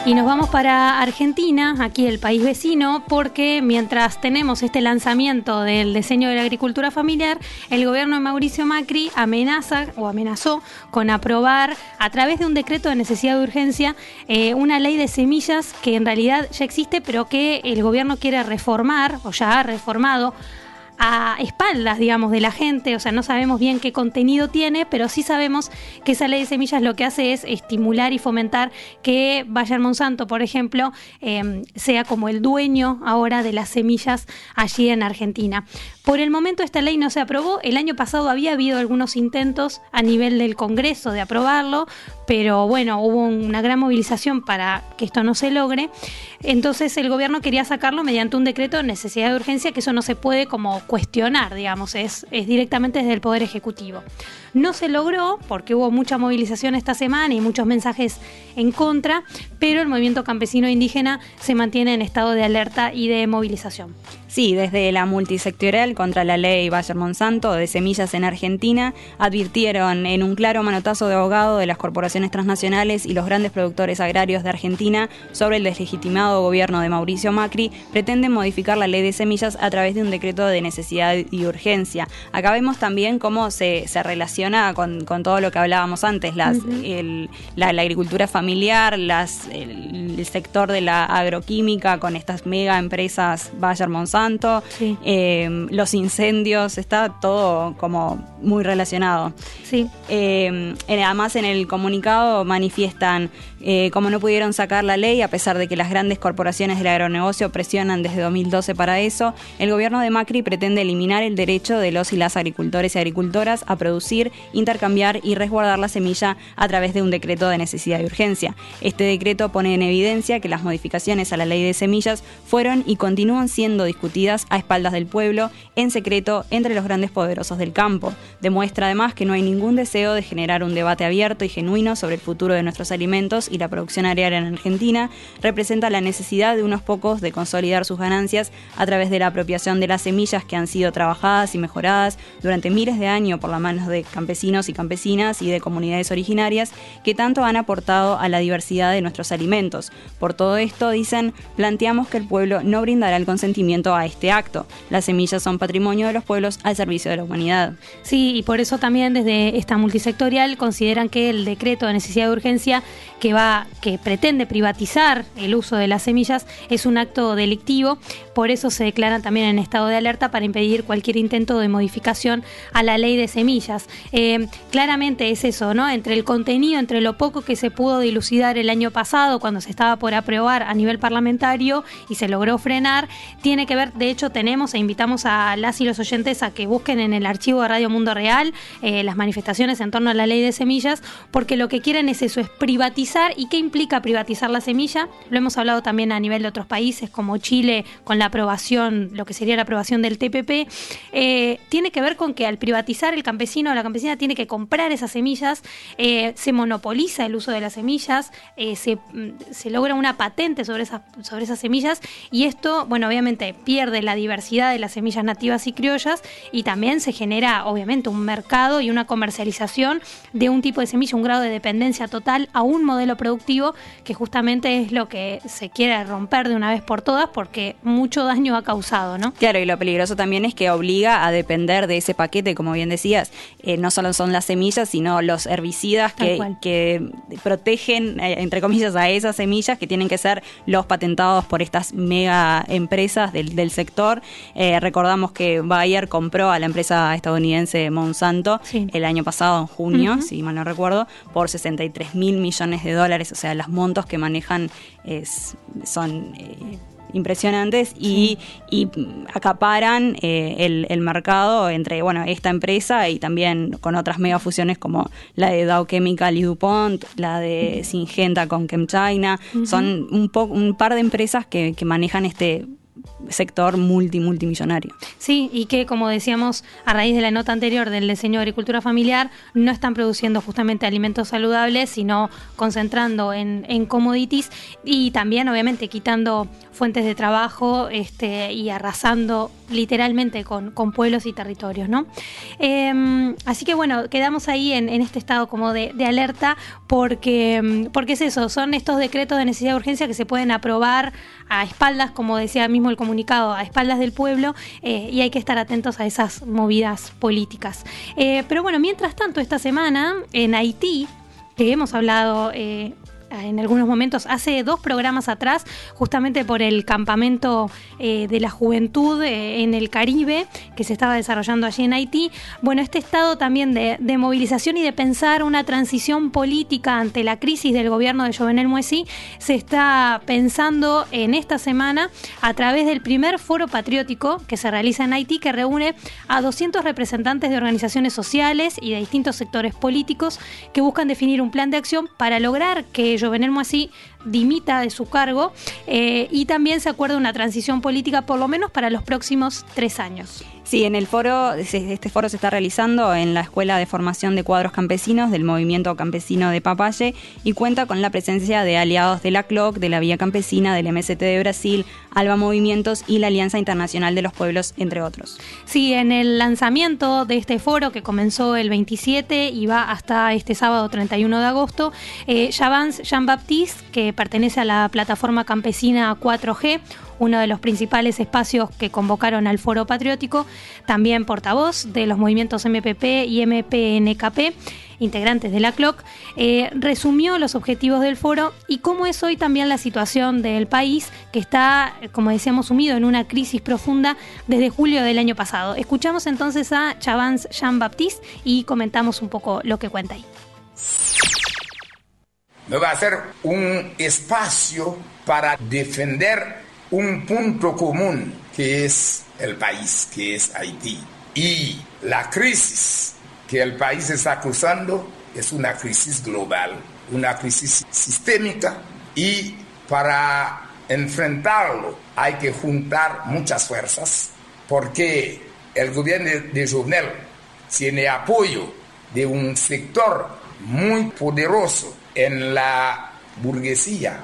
Y nos vamos para Argentina, aquí el país vecino, porque mientras tenemos este lanzamiento del diseño de la agricultura familiar, el gobierno de Mauricio Macri amenaza o amenazó con aprobar a través de un decreto de necesidad de urgencia eh, una ley de semillas que en realidad ya existe, pero que el gobierno quiere reformar o ya ha reformado a espaldas, digamos, de la gente, o sea, no sabemos bien qué contenido tiene, pero sí sabemos que esa ley de semillas lo que hace es estimular y fomentar que Bayer Monsanto, por ejemplo, em, sea como el dueño ahora de las semillas allí en Argentina. Por el momento esta ley no se aprobó, el año pasado había habido algunos intentos a nivel del Congreso de aprobarlo, pero bueno, hubo una gran movilización para que esto no se logre. Entonces el gobierno quería sacarlo mediante un decreto de necesidad de urgencia, que eso no se puede como cuestionar, digamos, es, es directamente desde el Poder Ejecutivo. No se logró porque hubo mucha movilización esta semana y muchos mensajes en contra, pero el movimiento campesino indígena se mantiene en estado de alerta y de movilización.
Sí, desde la multisectorial contra la ley Bayer Monsanto de semillas en Argentina advirtieron en un claro manotazo de abogado de las corporaciones transnacionales y los grandes productores agrarios de Argentina sobre el deslegitimado gobierno de Mauricio Macri pretenden modificar la ley de semillas a través de un decreto de necesidad y urgencia. Acá vemos también cómo se, se relaciona con, con, todo lo que hablábamos antes, las, el, la, la, agricultura familiar, las, el, el sector de la agroquímica con estas mega empresas Bayer Monsanto sí. eh, los incendios, está todo como muy relacionado.
Sí.
Eh, además en el comunicado manifiestan eh, como no pudieron sacar la ley, a pesar de que las grandes corporaciones del agronegocio presionan desde 2012 para eso, el gobierno de Macri pretende eliminar el derecho de los y las agricultores y agricultoras a producir, intercambiar y resguardar la semilla a través de un decreto de necesidad y urgencia. Este decreto pone en evidencia que las modificaciones a la ley de semillas fueron y continúan siendo discutidas a espaldas del pueblo, en secreto, entre los grandes poderosos del campo. Demuestra además que no hay ningún deseo de generar un debate abierto y genuino sobre el futuro de nuestros alimentos y la producción agraria en Argentina. Representa la necesidad de unos pocos de consolidar sus ganancias a través de la apropiación de las semillas que han sido trabajadas y mejoradas durante miles de años por las manos de campesinos y campesinas y de comunidades originarias que tanto han aportado a la diversidad de nuestros alimentos. Por todo esto, dicen, planteamos que el pueblo no brindará el consentimiento a este acto. Las semillas son patrimonio de los pueblos al servicio de la humanidad.
Sí, y por eso también desde esta multisectorial consideran que el decreto de necesidad de urgencia que va que pretende privatizar el uso de las semillas es un acto delictivo, por eso se declaran también en estado de alerta para impedir cualquier intento de modificación a la ley de semillas. Eh, claramente es eso, ¿no? Entre el contenido, entre lo poco que se pudo dilucidar el año pasado cuando se estaba por aprobar a nivel parlamentario y se logró frenar, tiene que ver, de hecho tenemos e invitamos a las y los oyentes a que busquen en el archivo de Radio Mundo Real eh, las manifestaciones en torno a la ley de semillas, porque lo que quieren es eso, es privatizar. ¿Y qué implica privatizar la semilla? Lo hemos hablado también a nivel de otros países como Chile con la aprobación, lo que sería la aprobación del TPP, eh, tiene que ver con que al privatizar el campesino o la campesina tiene que comprar esas semillas, eh, se monopoliza el uso de las semillas, eh, se, mm, se, logra una patente sobre esas, sobre esas semillas y esto, bueno, obviamente pierde la diversidad de las semillas nativas y criollas y también se genera, obviamente, un mercado y una comercialización de un tipo de semilla, un grado de dependencia total a un modelo productivo que justamente es lo que se quiere romper de una vez por todas porque mucho daño ha causado, ¿no?
Claro, y lo peligroso también es que obliga a depender de ese paquete, como bien decías, eh, no solo son las semillas, sino los herbicidas que, que, protegen, eh, entre comillas, a esas semillas que tienen que ser los patentados por estas mega empresas del, del sector. Eh, recordamos que Bayer compró a la empresa estadounidense Monsanto el año pasado, en junio, si mal no recuerdo, por 63 mil millones de dólares, o sea, los montos que manejan es, son impresionantes y, acaparan eh, el, mercado entre bueno esta empresa y también con otras megafusiones como la de Dow Chemical y DuPont, la de Syngenta con ChemChina. Son un, un par de empresas que, que manejan este sector multi multimillonario.
Sí, y que como decíamos a raíz de la nota anterior del diseño de agricultura familiar, no están produciendo justamente alimentos saludables, sino concentrando en, en commodities y también obviamente quitando fuentes de trabajo este, y arrasando literalmente con, pueblos y territorios, ¿no? Em, así que bueno, quedamos ahí en, este estado como de, alerta porque, porque es eso, son estos decretos de necesidad de urgencia que se pueden aprobar a espaldas, como decía mismo el comunicado, a espaldas del pueblo eh, y hay que estar atentos a esas movidas políticas. Eh, pero bueno, mientras tanto, esta semana en Haití, que hemos hablado eh, en algunos momentos, hace dos programas atrás, justamente por el campamento eh, de la juventud eh, en el Caribe que se estaba desarrollando allí en Haití. Bueno, este estado también de, movilización y de pensar una transición política ante la crisis del gobierno de Jovenel Moisí se está pensando en esta semana a través del primer foro patriótico que se realiza en Haití, que reúne a 200 representantes de organizaciones sociales y de distintos sectores políticos que buscan definir un plan de acción para lograr que Jovenel así dimita de su cargo eh, y también se acuerda una transición política por lo menos para los próximos tres años.
Sí, en el foro, este foro se está realizando en la Escuela de Formación de Cuadros Campesinos del Movimiento Campesino de Papaye y cuenta con la presencia de aliados de la CLOC, de la Vía Campesina, del MST de Brasil, Alba Movimientos y la Alianza Internacional de los Pueblos, entre otros.
Sí, en el lanzamiento de este foro que comenzó el 27 y va hasta este sábado 31 de agosto, eh, Jean-Baptiste, que pertenece a la plataforma campesina 4G, uno de los principales espacios que convocaron al Foro Patriótico, también portavoz de los movimientos MPP y MPNKP, integrantes de la CLOC, eh, resumió los objetivos del foro y cómo es hoy también la situación del país que está, como decíamos, sumido en una crisis profunda desde julio del año pasado. Escuchamos entonces a Chavans Jean-Baptiste y comentamos un poco lo que cuenta ahí.
Va a ser un espacio para defender un punto común que es el país, que es Haití. Y la crisis que el país está cruzando es una crisis global, una crisis sistémica y para enfrentarlo hay que juntar muchas fuerzas porque el gobierno de Jovenel tiene apoyo de un sector muy poderoso en la burguesía,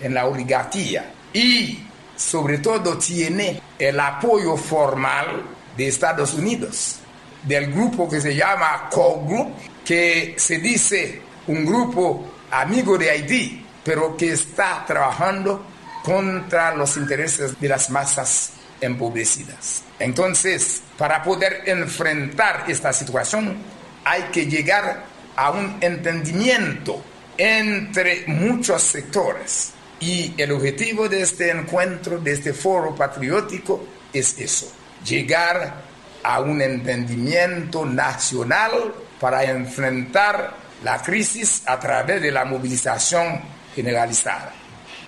en la oligarquía y sobre todo tiene el apoyo formal de Estados Unidos, del grupo que se llama Co-Group, que se dice un grupo amigo de Haití, pero que está trabajando contra los intereses de las masas empobrecidas. Entonces, para poder enfrentar esta situación, hay que llegar a un entendimiento entre muchos sectores. Y el objetivo de este encuentro, de este foro patriótico, es eso, llegar a un entendimiento nacional para enfrentar la crisis a través de la movilización generalizada.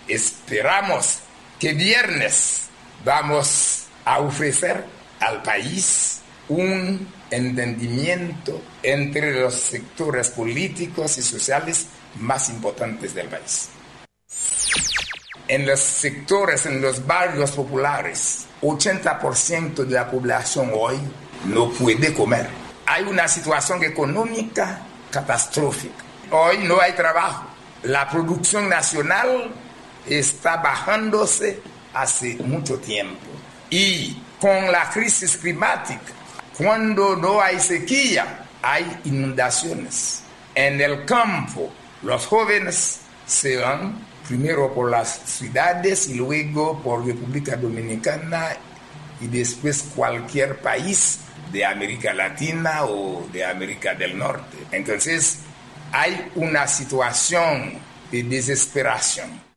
Esperamos que viernes vamos a ofrecer al país un entendimiento entre los sectores políticos y sociales más importantes del país. En los sectores, en los barrios populares, 80% de la población hoy no puede comer. Hay una situación económica catastrófica. Hoy no hay trabajo. La producción nacional está bajándose hace mucho tiempo. Y con la crisis climática, cuando no hay sequía, hay inundaciones. En el campo, los jóvenes se van primero por las ciudades y luego por República Dominicana y después cualquier país de América Latina o de América del Norte. Entonces, hay una situación de desesperación.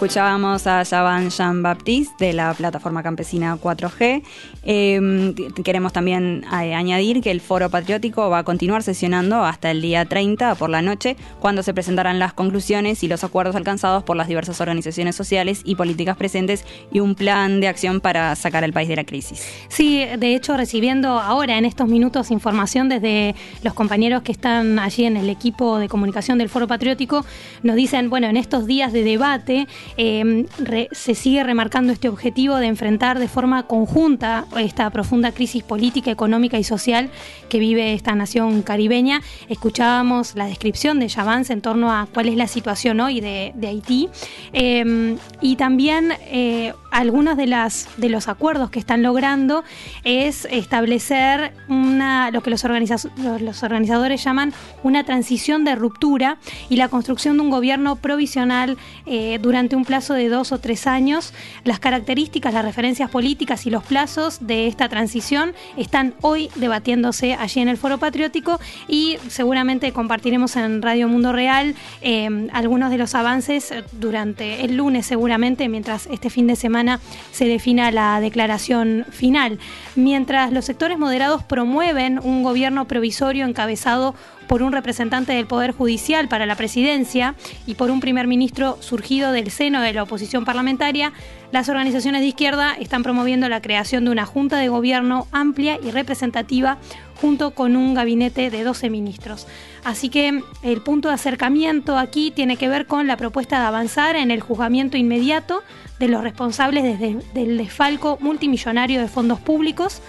Escuchábamos a Javan Jean Baptiste de la plataforma campesina 4G. Eh, queremos también añadir que el Foro Patriótico va a continuar sesionando hasta el día 30 por la noche, cuando se presentarán las conclusiones y los acuerdos alcanzados por las diversas organizaciones sociales y políticas presentes y un plan de acción para sacar al país de la crisis.
Sí, de hecho, recibiendo ahora en estos minutos información desde los compañeros que están allí en el equipo de comunicación del Foro Patriótico, nos dicen, bueno, en estos días de debate, eh, se sigue remarcando este objetivo de enfrentar de forma conjunta esta profunda crisis política, económica y social que vive esta nación caribeña. Escuchábamos la descripción de Javance en torno a cuál es la situación hoy de, Haití eh, y también eh, algunos de, las, de los acuerdos que están logrando es establecer una, lo que los, los organizadores llaman una transición de ruptura y la construcción de un gobierno provisional eh, durante un plazo de dos o tres años. Las características, las referencias políticas y los plazos de esta transición están hoy debatiéndose allí en el Foro Patriótico y seguramente compartiremos en Radio Mundo Real eh, algunos de los avances durante el lunes seguramente, mientras este fin de semana se defina la declaración final. Mientras los sectores moderados promueven un gobierno provisorio encabezado por un representante del Poder Judicial para la presidencia y por un primer ministro surgido del seno de la oposición parlamentaria, las organizaciones de izquierda están promoviendo la creación de una junta de gobierno amplia y representativa junto con un gabinete de 12 ministros. Así que el punto de acercamiento aquí tiene que ver con la propuesta de avanzar en el juzgamiento inmediato de los responsables desde, del desfalco multimillonario de fondos públicos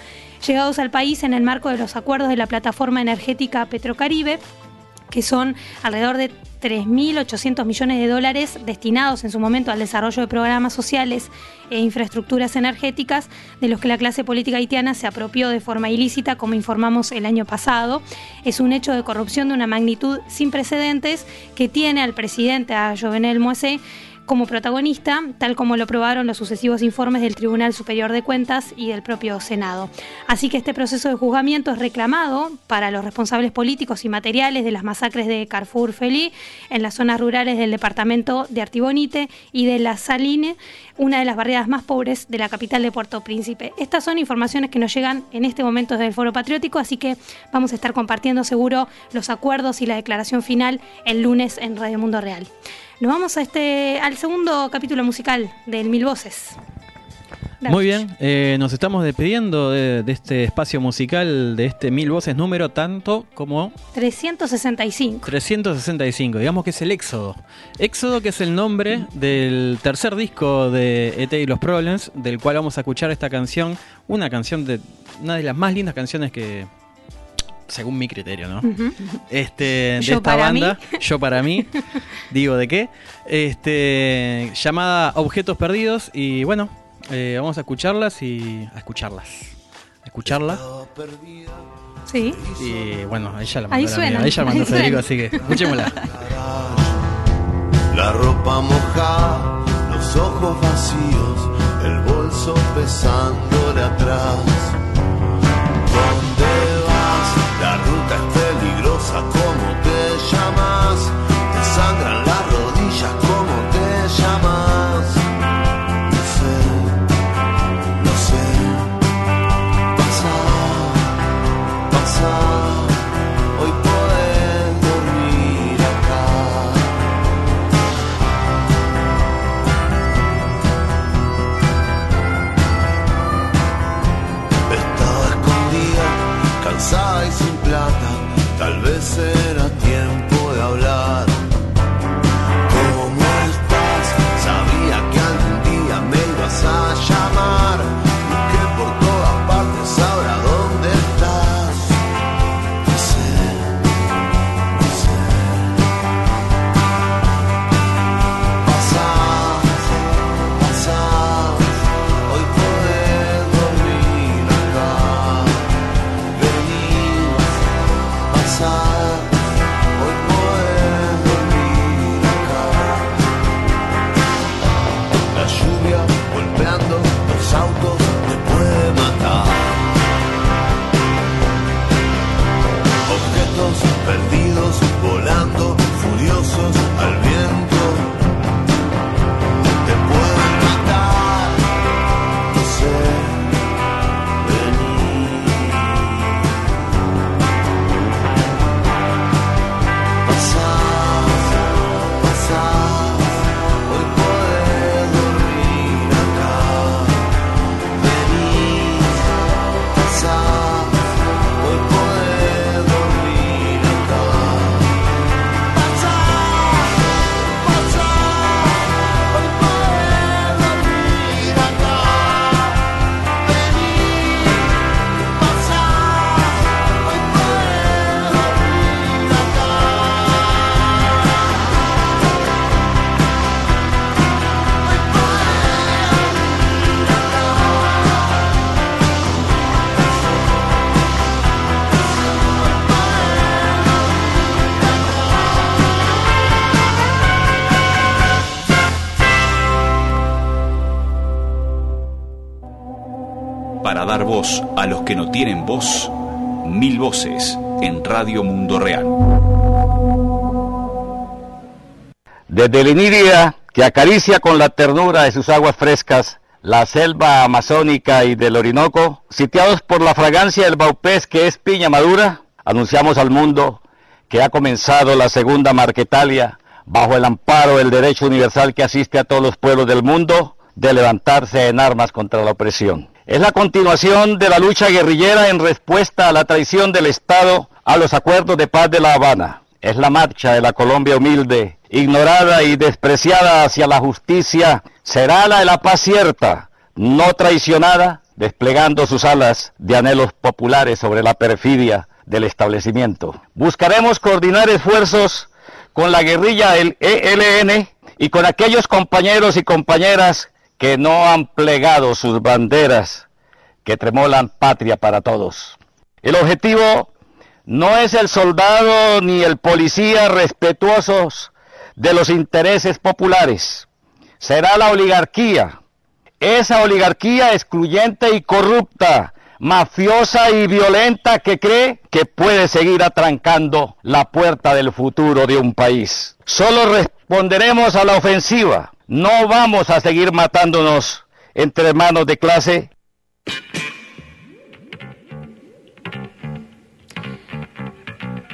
llegados al país en el marco de los acuerdos de la plataforma energética Petrocaribe, que son alrededor de 3.800 millones de dólares destinados en su momento al desarrollo de programas sociales e infraestructuras energéticas, de los que la clase política haitiana se apropió de forma ilícita, como informamos el año pasado. Es un hecho de corrupción de una magnitud sin precedentes que tiene al presidente, a Jovenel Moise, como protagonista, tal como lo probaron los sucesivos informes del Tribunal Superior de Cuentas y del propio Senado. Así que este proceso de juzgamiento es reclamado para los responsables políticos y materiales de las masacres de Carrefour Felí en las zonas rurales del departamento de Artibonite y de La Saline, una de las barriadas más pobres de la capital de Puerto Príncipe. Estas son informaciones que nos llegan en este momento desde el Foro Patriótico, así que vamos a estar compartiendo seguro los acuerdos y la declaración final el lunes en Radio Mundo Real. Nos vamos a este, al segundo capítulo musical del Mil Voces.
Muy bien, eh, nos estamos despidiendo de, de este espacio musical, de este Mil Voces número tanto como
365.
365, digamos que es el Éxodo. Éxodo que es el nombre del tercer disco de ET y los Problems, del cual vamos a escuchar esta canción, una canción de una de las más lindas canciones que según mi criterio, ¿no? Este de
Yo
esta banda,
mí. <laughs>
yo para mí, digo de qué, este llamada Objetos Perdidos y bueno, eh, vamos a escucharlas y a escucharlas, a escucharla.
Sí.
Y bueno, ella la
Ahí
mandó la
suena,
mía, ella mandó
ahí
Federico, así que escuchémosla.
La ropa mojada, los ojos vacíos, el bolso pesándole atrás. Cansada y sin plata. Tal vez era
voz a los que no tienen voz, mil voces en Radio Mundo Real.
Desde el Iniria, que acaricia con la ternura de sus aguas frescas la selva amazónica y del Orinoco, sitiados por la fragancia del baupés que es piña madura, anunciamos al mundo que ha comenzado la segunda Marquetalia bajo el amparo del derecho universal que asiste a todos los pueblos del mundo de levantarse en armas contra la opresión. Es la continuación de la lucha guerrillera en respuesta a la traición del Estado a los acuerdos de paz de La Habana. Es la marcha de la Colombia humilde, ignorada y despreciada hacia la justicia. Será la de la paz cierta, no traicionada, desplegando sus alas de anhelos populares sobre la perfidia del establecimiento. Buscaremos coordinar esfuerzos con la guerrilla del ELN y con aquellos compañeros y compañeras que no han plegado sus banderas, que tremolan patria para todos. El objetivo no es el soldado ni el policía respetuosos de los intereses populares. será la oligarquía. Esa oligarquía excluyente y corrupta, mafiosa y violenta que cree que puede seguir atrancando la puerta del futuro de un país. Solo responderemos a la ofensiva. No vamos a seguir matándonos entre hermanos de clase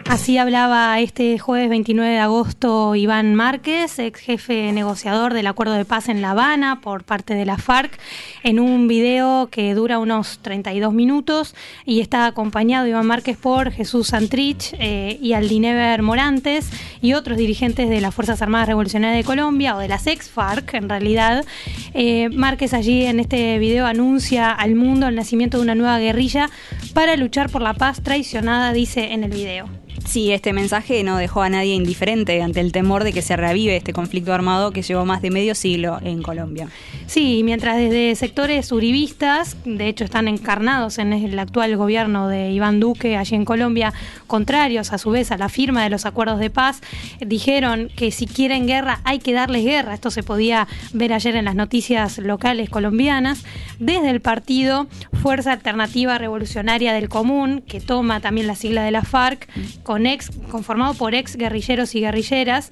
Así hablaba este jueves 29 de agosto Iván Márquez, ex jefe negociador del acuerdo de paz en La Habana por parte de la FARC, en un video que dura unos 32 minutos y está acompañado Iván Márquez por Jesús Santrich eh, y Aldinever Morantes y otros dirigentes de las Fuerzas Armadas Revolucionarias de Colombia o de las ex FARC en realidad. Eh, Márquez allí en este video anuncia al mundo el nacimiento de una nueva guerrilla para luchar por la paz traicionada, dice en el video.
Sí, este mensaje no dejó a nadie indiferente ante el temor de que se reavive este conflicto armado que llevó más de medio siglo en Colombia.
Sí, mientras desde sectores uribistas, de hecho están encarnados en el actual gobierno de Iván Duque allí en Colombia, contrarios a su vez a la firma de los acuerdos de paz, dijeron que si quieren guerra hay que darles guerra. Esto se podía ver ayer en las noticias locales colombianas. Desde el partido Fuerza Alternativa Revolucionaria del Común, que toma también la sigla de la FARC, con ex, conformado por ex guerrilleros y guerrilleras,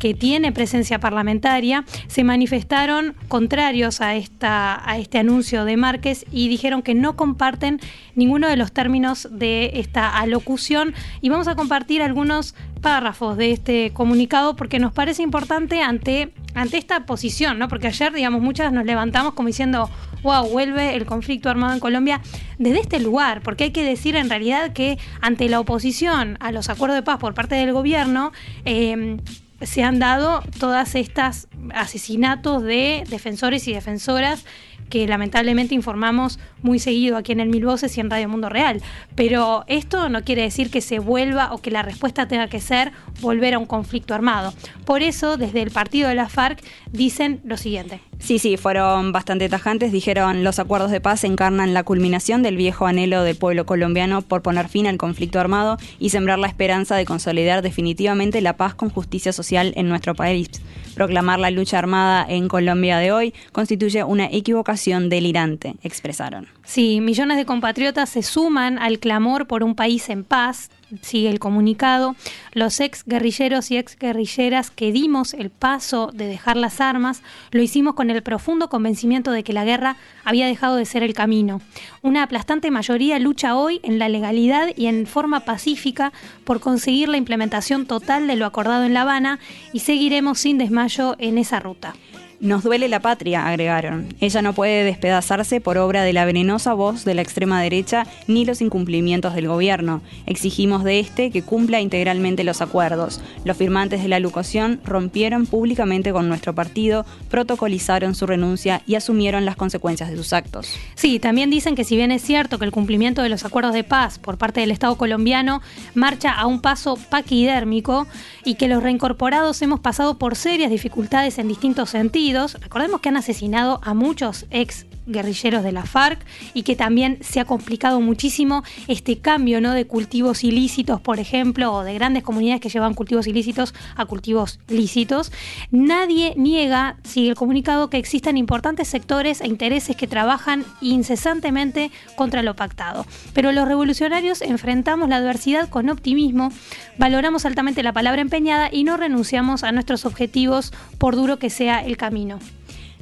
que tiene presencia parlamentaria, se manifestaron contrarios a, esta, a este anuncio de Márquez y dijeron que no comparten ninguno de los términos de esta alocución. Y vamos a compartir algunos párrafos de este comunicado porque nos parece importante ante, ante esta posición, ¿no? Porque ayer, digamos, muchas nos levantamos como diciendo, wow, vuelve el conflicto armado en Colombia desde este lugar, porque hay que decir en realidad que ante la oposición a los acuerdos de paz por parte del gobierno, eh, se han dado todas estas asesinatos de defensores y defensoras que lamentablemente informamos muy seguido aquí en el Mil Voces y en Radio Mundo Real. Pero esto no quiere decir que se vuelva o que la respuesta tenga que ser volver a un conflicto armado. Por eso, desde el partido de la FARC dicen lo siguiente.
Sí, sí, fueron bastante tajantes. Dijeron los acuerdos de paz encarnan la culminación del viejo anhelo del pueblo colombiano por poner fin al conflicto armado y sembrar la esperanza de consolidar definitivamente la paz con justicia social en nuestro país. Proclamar la lucha armada en Colombia de hoy constituye una equivocación delirante, expresaron.
Sí, millones de compatriotas se suman al clamor por un país en paz, sigue el comunicado, los ex guerrilleros y ex guerrilleras que dimos el paso de dejar las armas, lo hicimos con el profundo convencimiento de que la guerra había dejado de ser el camino. Una aplastante mayoría lucha hoy en la legalidad y en forma pacífica por conseguir la implementación total de lo acordado en La Habana y seguiremos sin desmayo en esa ruta.
Nos duele la patria, agregaron. Ella no puede despedazarse por obra de la venenosa voz de la extrema derecha ni los incumplimientos del gobierno. Exigimos de este que cumpla integralmente los acuerdos. Los firmantes de la locución rompieron públicamente con nuestro partido, protocolizaron su renuncia y asumieron las consecuencias de sus actos.
Sí, también dicen que si bien es cierto que el cumplimiento de los acuerdos de paz por parte del Estado colombiano marcha a un paso paquidérmico y que los reincorporados hemos pasado por serias dificultades en distintos sentidos, recordemos que han asesinado a muchos ex guerrilleros de la FARC y que también se ha complicado muchísimo este cambio ¿no? de cultivos ilícitos, por ejemplo, o de grandes comunidades que llevan cultivos ilícitos a cultivos lícitos. Nadie niega, sigue el comunicado, que existan importantes sectores e intereses que trabajan incesantemente contra lo pactado. Pero los revolucionarios enfrentamos la adversidad con optimismo, valoramos altamente la palabra empeñada y no renunciamos a nuestros objetivos por duro que sea el camino.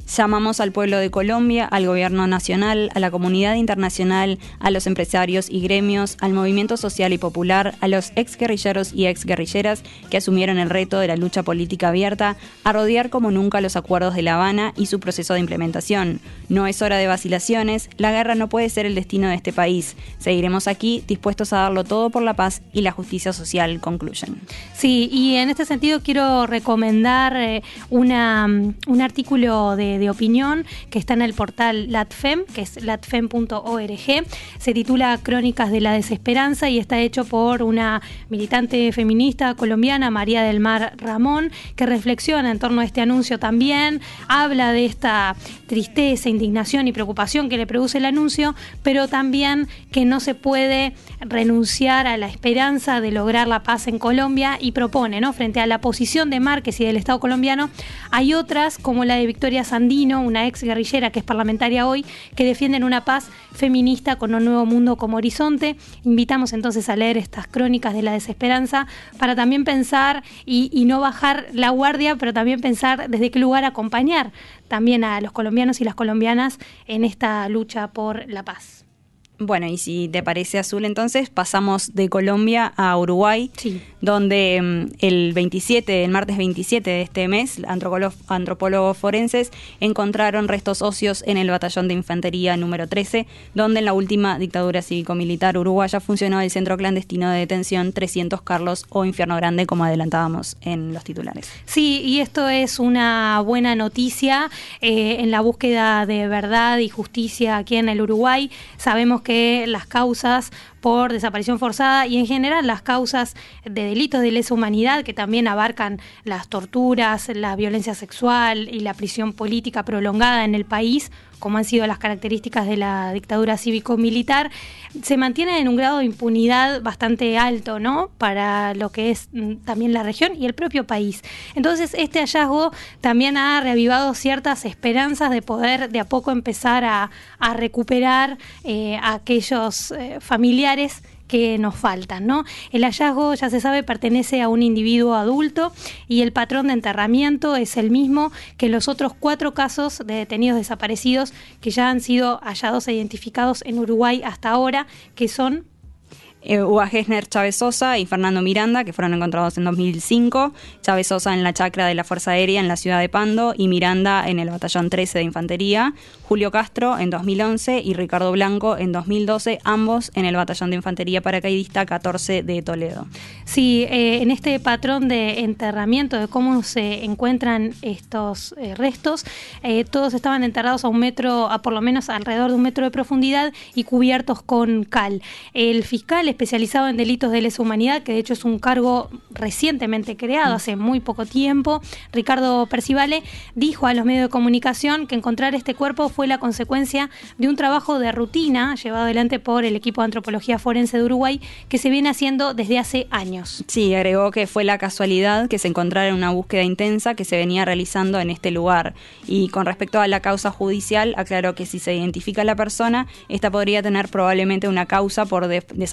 Llamamos al pueblo de Colombia, al gobierno nacional, a la comunidad internacional, a los empresarios y gremios, al movimiento social y popular, a los ex guerrilleros y ex guerrilleras que asumieron el reto de la lucha política abierta, a rodear como nunca los acuerdos de La Habana y su proceso de implementación. No es hora de vacilaciones, la guerra no puede ser el destino de este país. Seguiremos aquí dispuestos a darlo todo por la paz y la justicia social, concluyen.
Sí, y en este sentido quiero recomendar eh, una, un artículo de de, opinión que está en el portal LATFEM, que es latfem.org. Se titula Crónicas de la Desesperanza y está hecho por una militante feminista colombiana, María del Mar Ramón, que reflexiona en torno a este anuncio también, habla de esta tristeza, indignación y preocupación que le produce el anuncio, pero también que no se puede renunciar a la esperanza de lograr la paz en Colombia y propone, ¿no? Frente a la posición de Márquez y del Estado colombiano, hay otras como la de Victoria Una ex guerrillera que es parlamentaria hoy, que defienden una paz feminista con un nuevo mundo como horizonte. Invitamos entonces a leer estas crónicas de la desesperanza para también pensar y no bajar la guardia, pero también pensar desde qué lugar acompañar también a los colombianos y las colombianas en esta lucha por la paz.
Bueno, y si te parece azul, entonces pasamos de Colombia a Uruguay, donde mm, el 27, el martes 27 de este mes, antropólogos, antropólogos forenses encontraron restos óseos en el batallón de infantería número 13, donde en la última dictadura cívico-militar uruguaya funcionó el centro clandestino de detención 300 Carlos o Infierno Grande, como adelantábamos en los titulares.
Sí, y esto es una buena noticia eh, en la búsqueda de verdad y justicia aquí en el Uruguay. Sabemos que las causas por desaparición forzada y en general las causas de delitos de lesa humanidad que también abarcan las torturas, la violencia sexual y la prisión política prolongada en el país, como han sido las características de la dictadura cívico-militar, se mantienen en un grado de impunidad bastante alto, ¿no? Para lo que es mm, también la región y el propio país. Entonces, este hallazgo también ha reavivado ciertas esperanzas de poder de a poco empezar a, a recuperar eh, a aquellos eh, familiares que nos faltan, ¿no? El hallazgo, ya se sabe, pertenece a un individuo adulto y el patrón de enterramiento es el mismo que los otros cuatro casos de detenidos desaparecidos que ya han sido hallados e identificados en Uruguay hasta ahora, que son
eh, Uga Gesner Chávez Sosa y Fernando Miranda, que fueron encontrados en 2005. Chávez Sosa en la chacra de la Fuerza Aérea en la ciudad de Pando y Miranda en el Batallón 13 de Infantería. Julio Castro en 2011 y Ricardo Blanco en 2012, ambos en el Batallón de Infantería Paracaidista 14 de Toledo.
Sí, eh, en este patrón de enterramiento, de cómo se encuentran estos eh, restos, todos estaban enterrados a un metro, a por lo menos alrededor de un metro de profundidad y cubiertos con cal. El fiscal especializado en delitos de lesa humanidad, que de hecho es un cargo recientemente creado, hace muy poco tiempo, Ricardo Percivale, dijo a los medios de comunicación que encontrar este cuerpo fue la consecuencia de un trabajo de rutina llevado adelante por el equipo de antropología forense de Uruguay que se viene haciendo desde hace años.
Sí, agregó que fue la casualidad que se encontrara en una búsqueda intensa que se venía realizando en este lugar. Y con respecto a la causa judicial, aclaró que si se identifica a la persona, esta podría tener probablemente una causa por de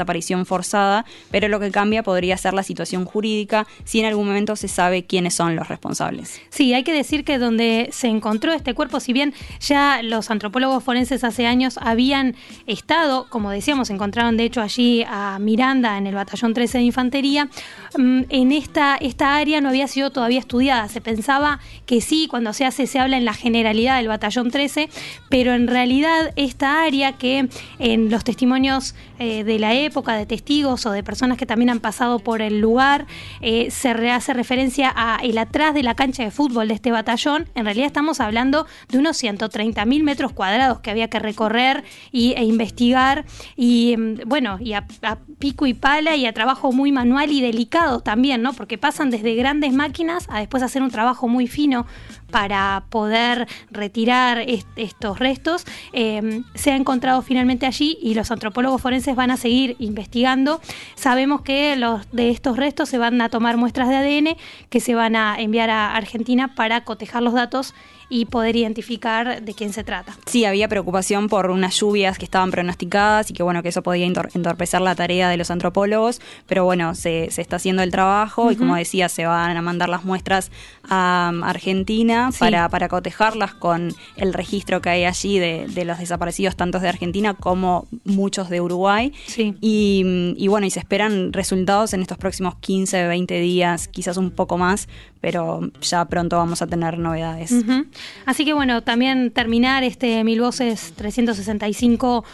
forzada, pero lo que cambia podría ser la situación jurídica si en algún momento se sabe quiénes son los responsables.
Sí, hay que decir que donde se encontró este cuerpo, si bien ya los antropólogos forenses hace años habían estado, como decíamos, encontraron de hecho allí a Miranda en el batallón 13 de infantería, mm, en esta, esta área no había sido todavía estudiada. Se pensaba que sí, cuando se hace, se habla en la generalidad del batallón 13, pero en realidad esta área que en los testimonios eh, de la época, testigos o de personas que también han pasado por el lugar, eh, se hace referencia a el atrás de la cancha de fútbol de este batallón. En realidad estamos hablando de unos 130 mil metros cuadrados que había que recorrer y, e investigar y mm, bueno, y a, a, pico y pala y a trabajo muy manual y delicado también, ¿no? Porque pasan desde grandes máquinas a después hacer un trabajo muy fino para poder retirar est estos restos, eh, se ha encontrado finalmente allí y los antropólogos forenses van a seguir investigando. Sabemos que los de estos restos se van a tomar muestras de ADN que se van a enviar a Argentina para cotejar los datos y poder identificar de quién se trata.
Sí, había preocupación por unas lluvias que estaban pronosticadas y que bueno, que eso podía entorpecer la tarea de los antropólogos, pero bueno, se, se está haciendo el trabajo uh -huh. y como decía, se van a mandar las muestras a um, Argentina sí. para, para cotejarlas con el registro que hay allí de, de, los desaparecidos, tanto de Argentina como muchos de Uruguay.
Sí.
Y, y bueno, y se esperan resultados en estos próximos 15, 20 días, quizás un poco más, pero ya pronto vamos a tener novedades.
Uh -huh. Así que bueno, también terminar este Mil Voces 365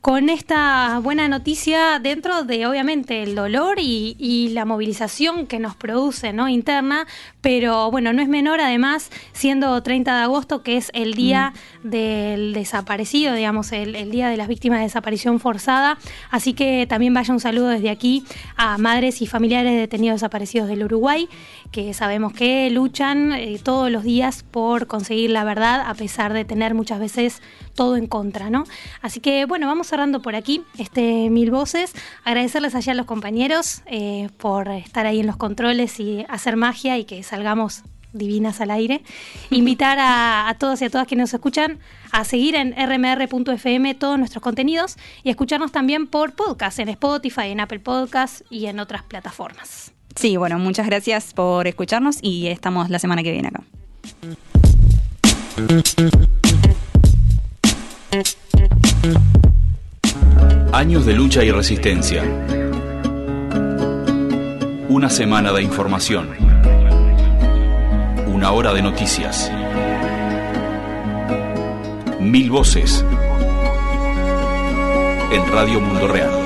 con esta buena noticia dentro de obviamente el dolor y, y, la movilización que nos produce ¿no? interna, pero bueno, no es menor además siendo 30 de agosto que es el día mm. del desaparecido, digamos, el, el, día de las víctimas de desaparición forzada, así que también vaya un saludo desde aquí a madres y familiares de detenidos desaparecidos del Uruguay, que sabemos que luchan eh, todos los días por conseguir la verdad a pesar de tener muchas veces todo en contra, ¿no? Así que bueno, vamos cerrando por aquí este Mil Voces. Agradecerles allá a los compañeros eh, por estar ahí en los controles y hacer magia y que salgamos divinas al aire. <laughs> Invitar a, todos y a todas que nos escuchan a seguir en rmr.fm todos nuestros contenidos y escucharnos también por podcast en Spotify, en Apple Podcasts y en otras plataformas.
Sí, bueno, muchas gracias por escucharnos y estamos la semana que viene acá.
Años de lucha y resistencia. Una semana de información. Una hora de noticias. Mil voces. En Radio Mundo Real.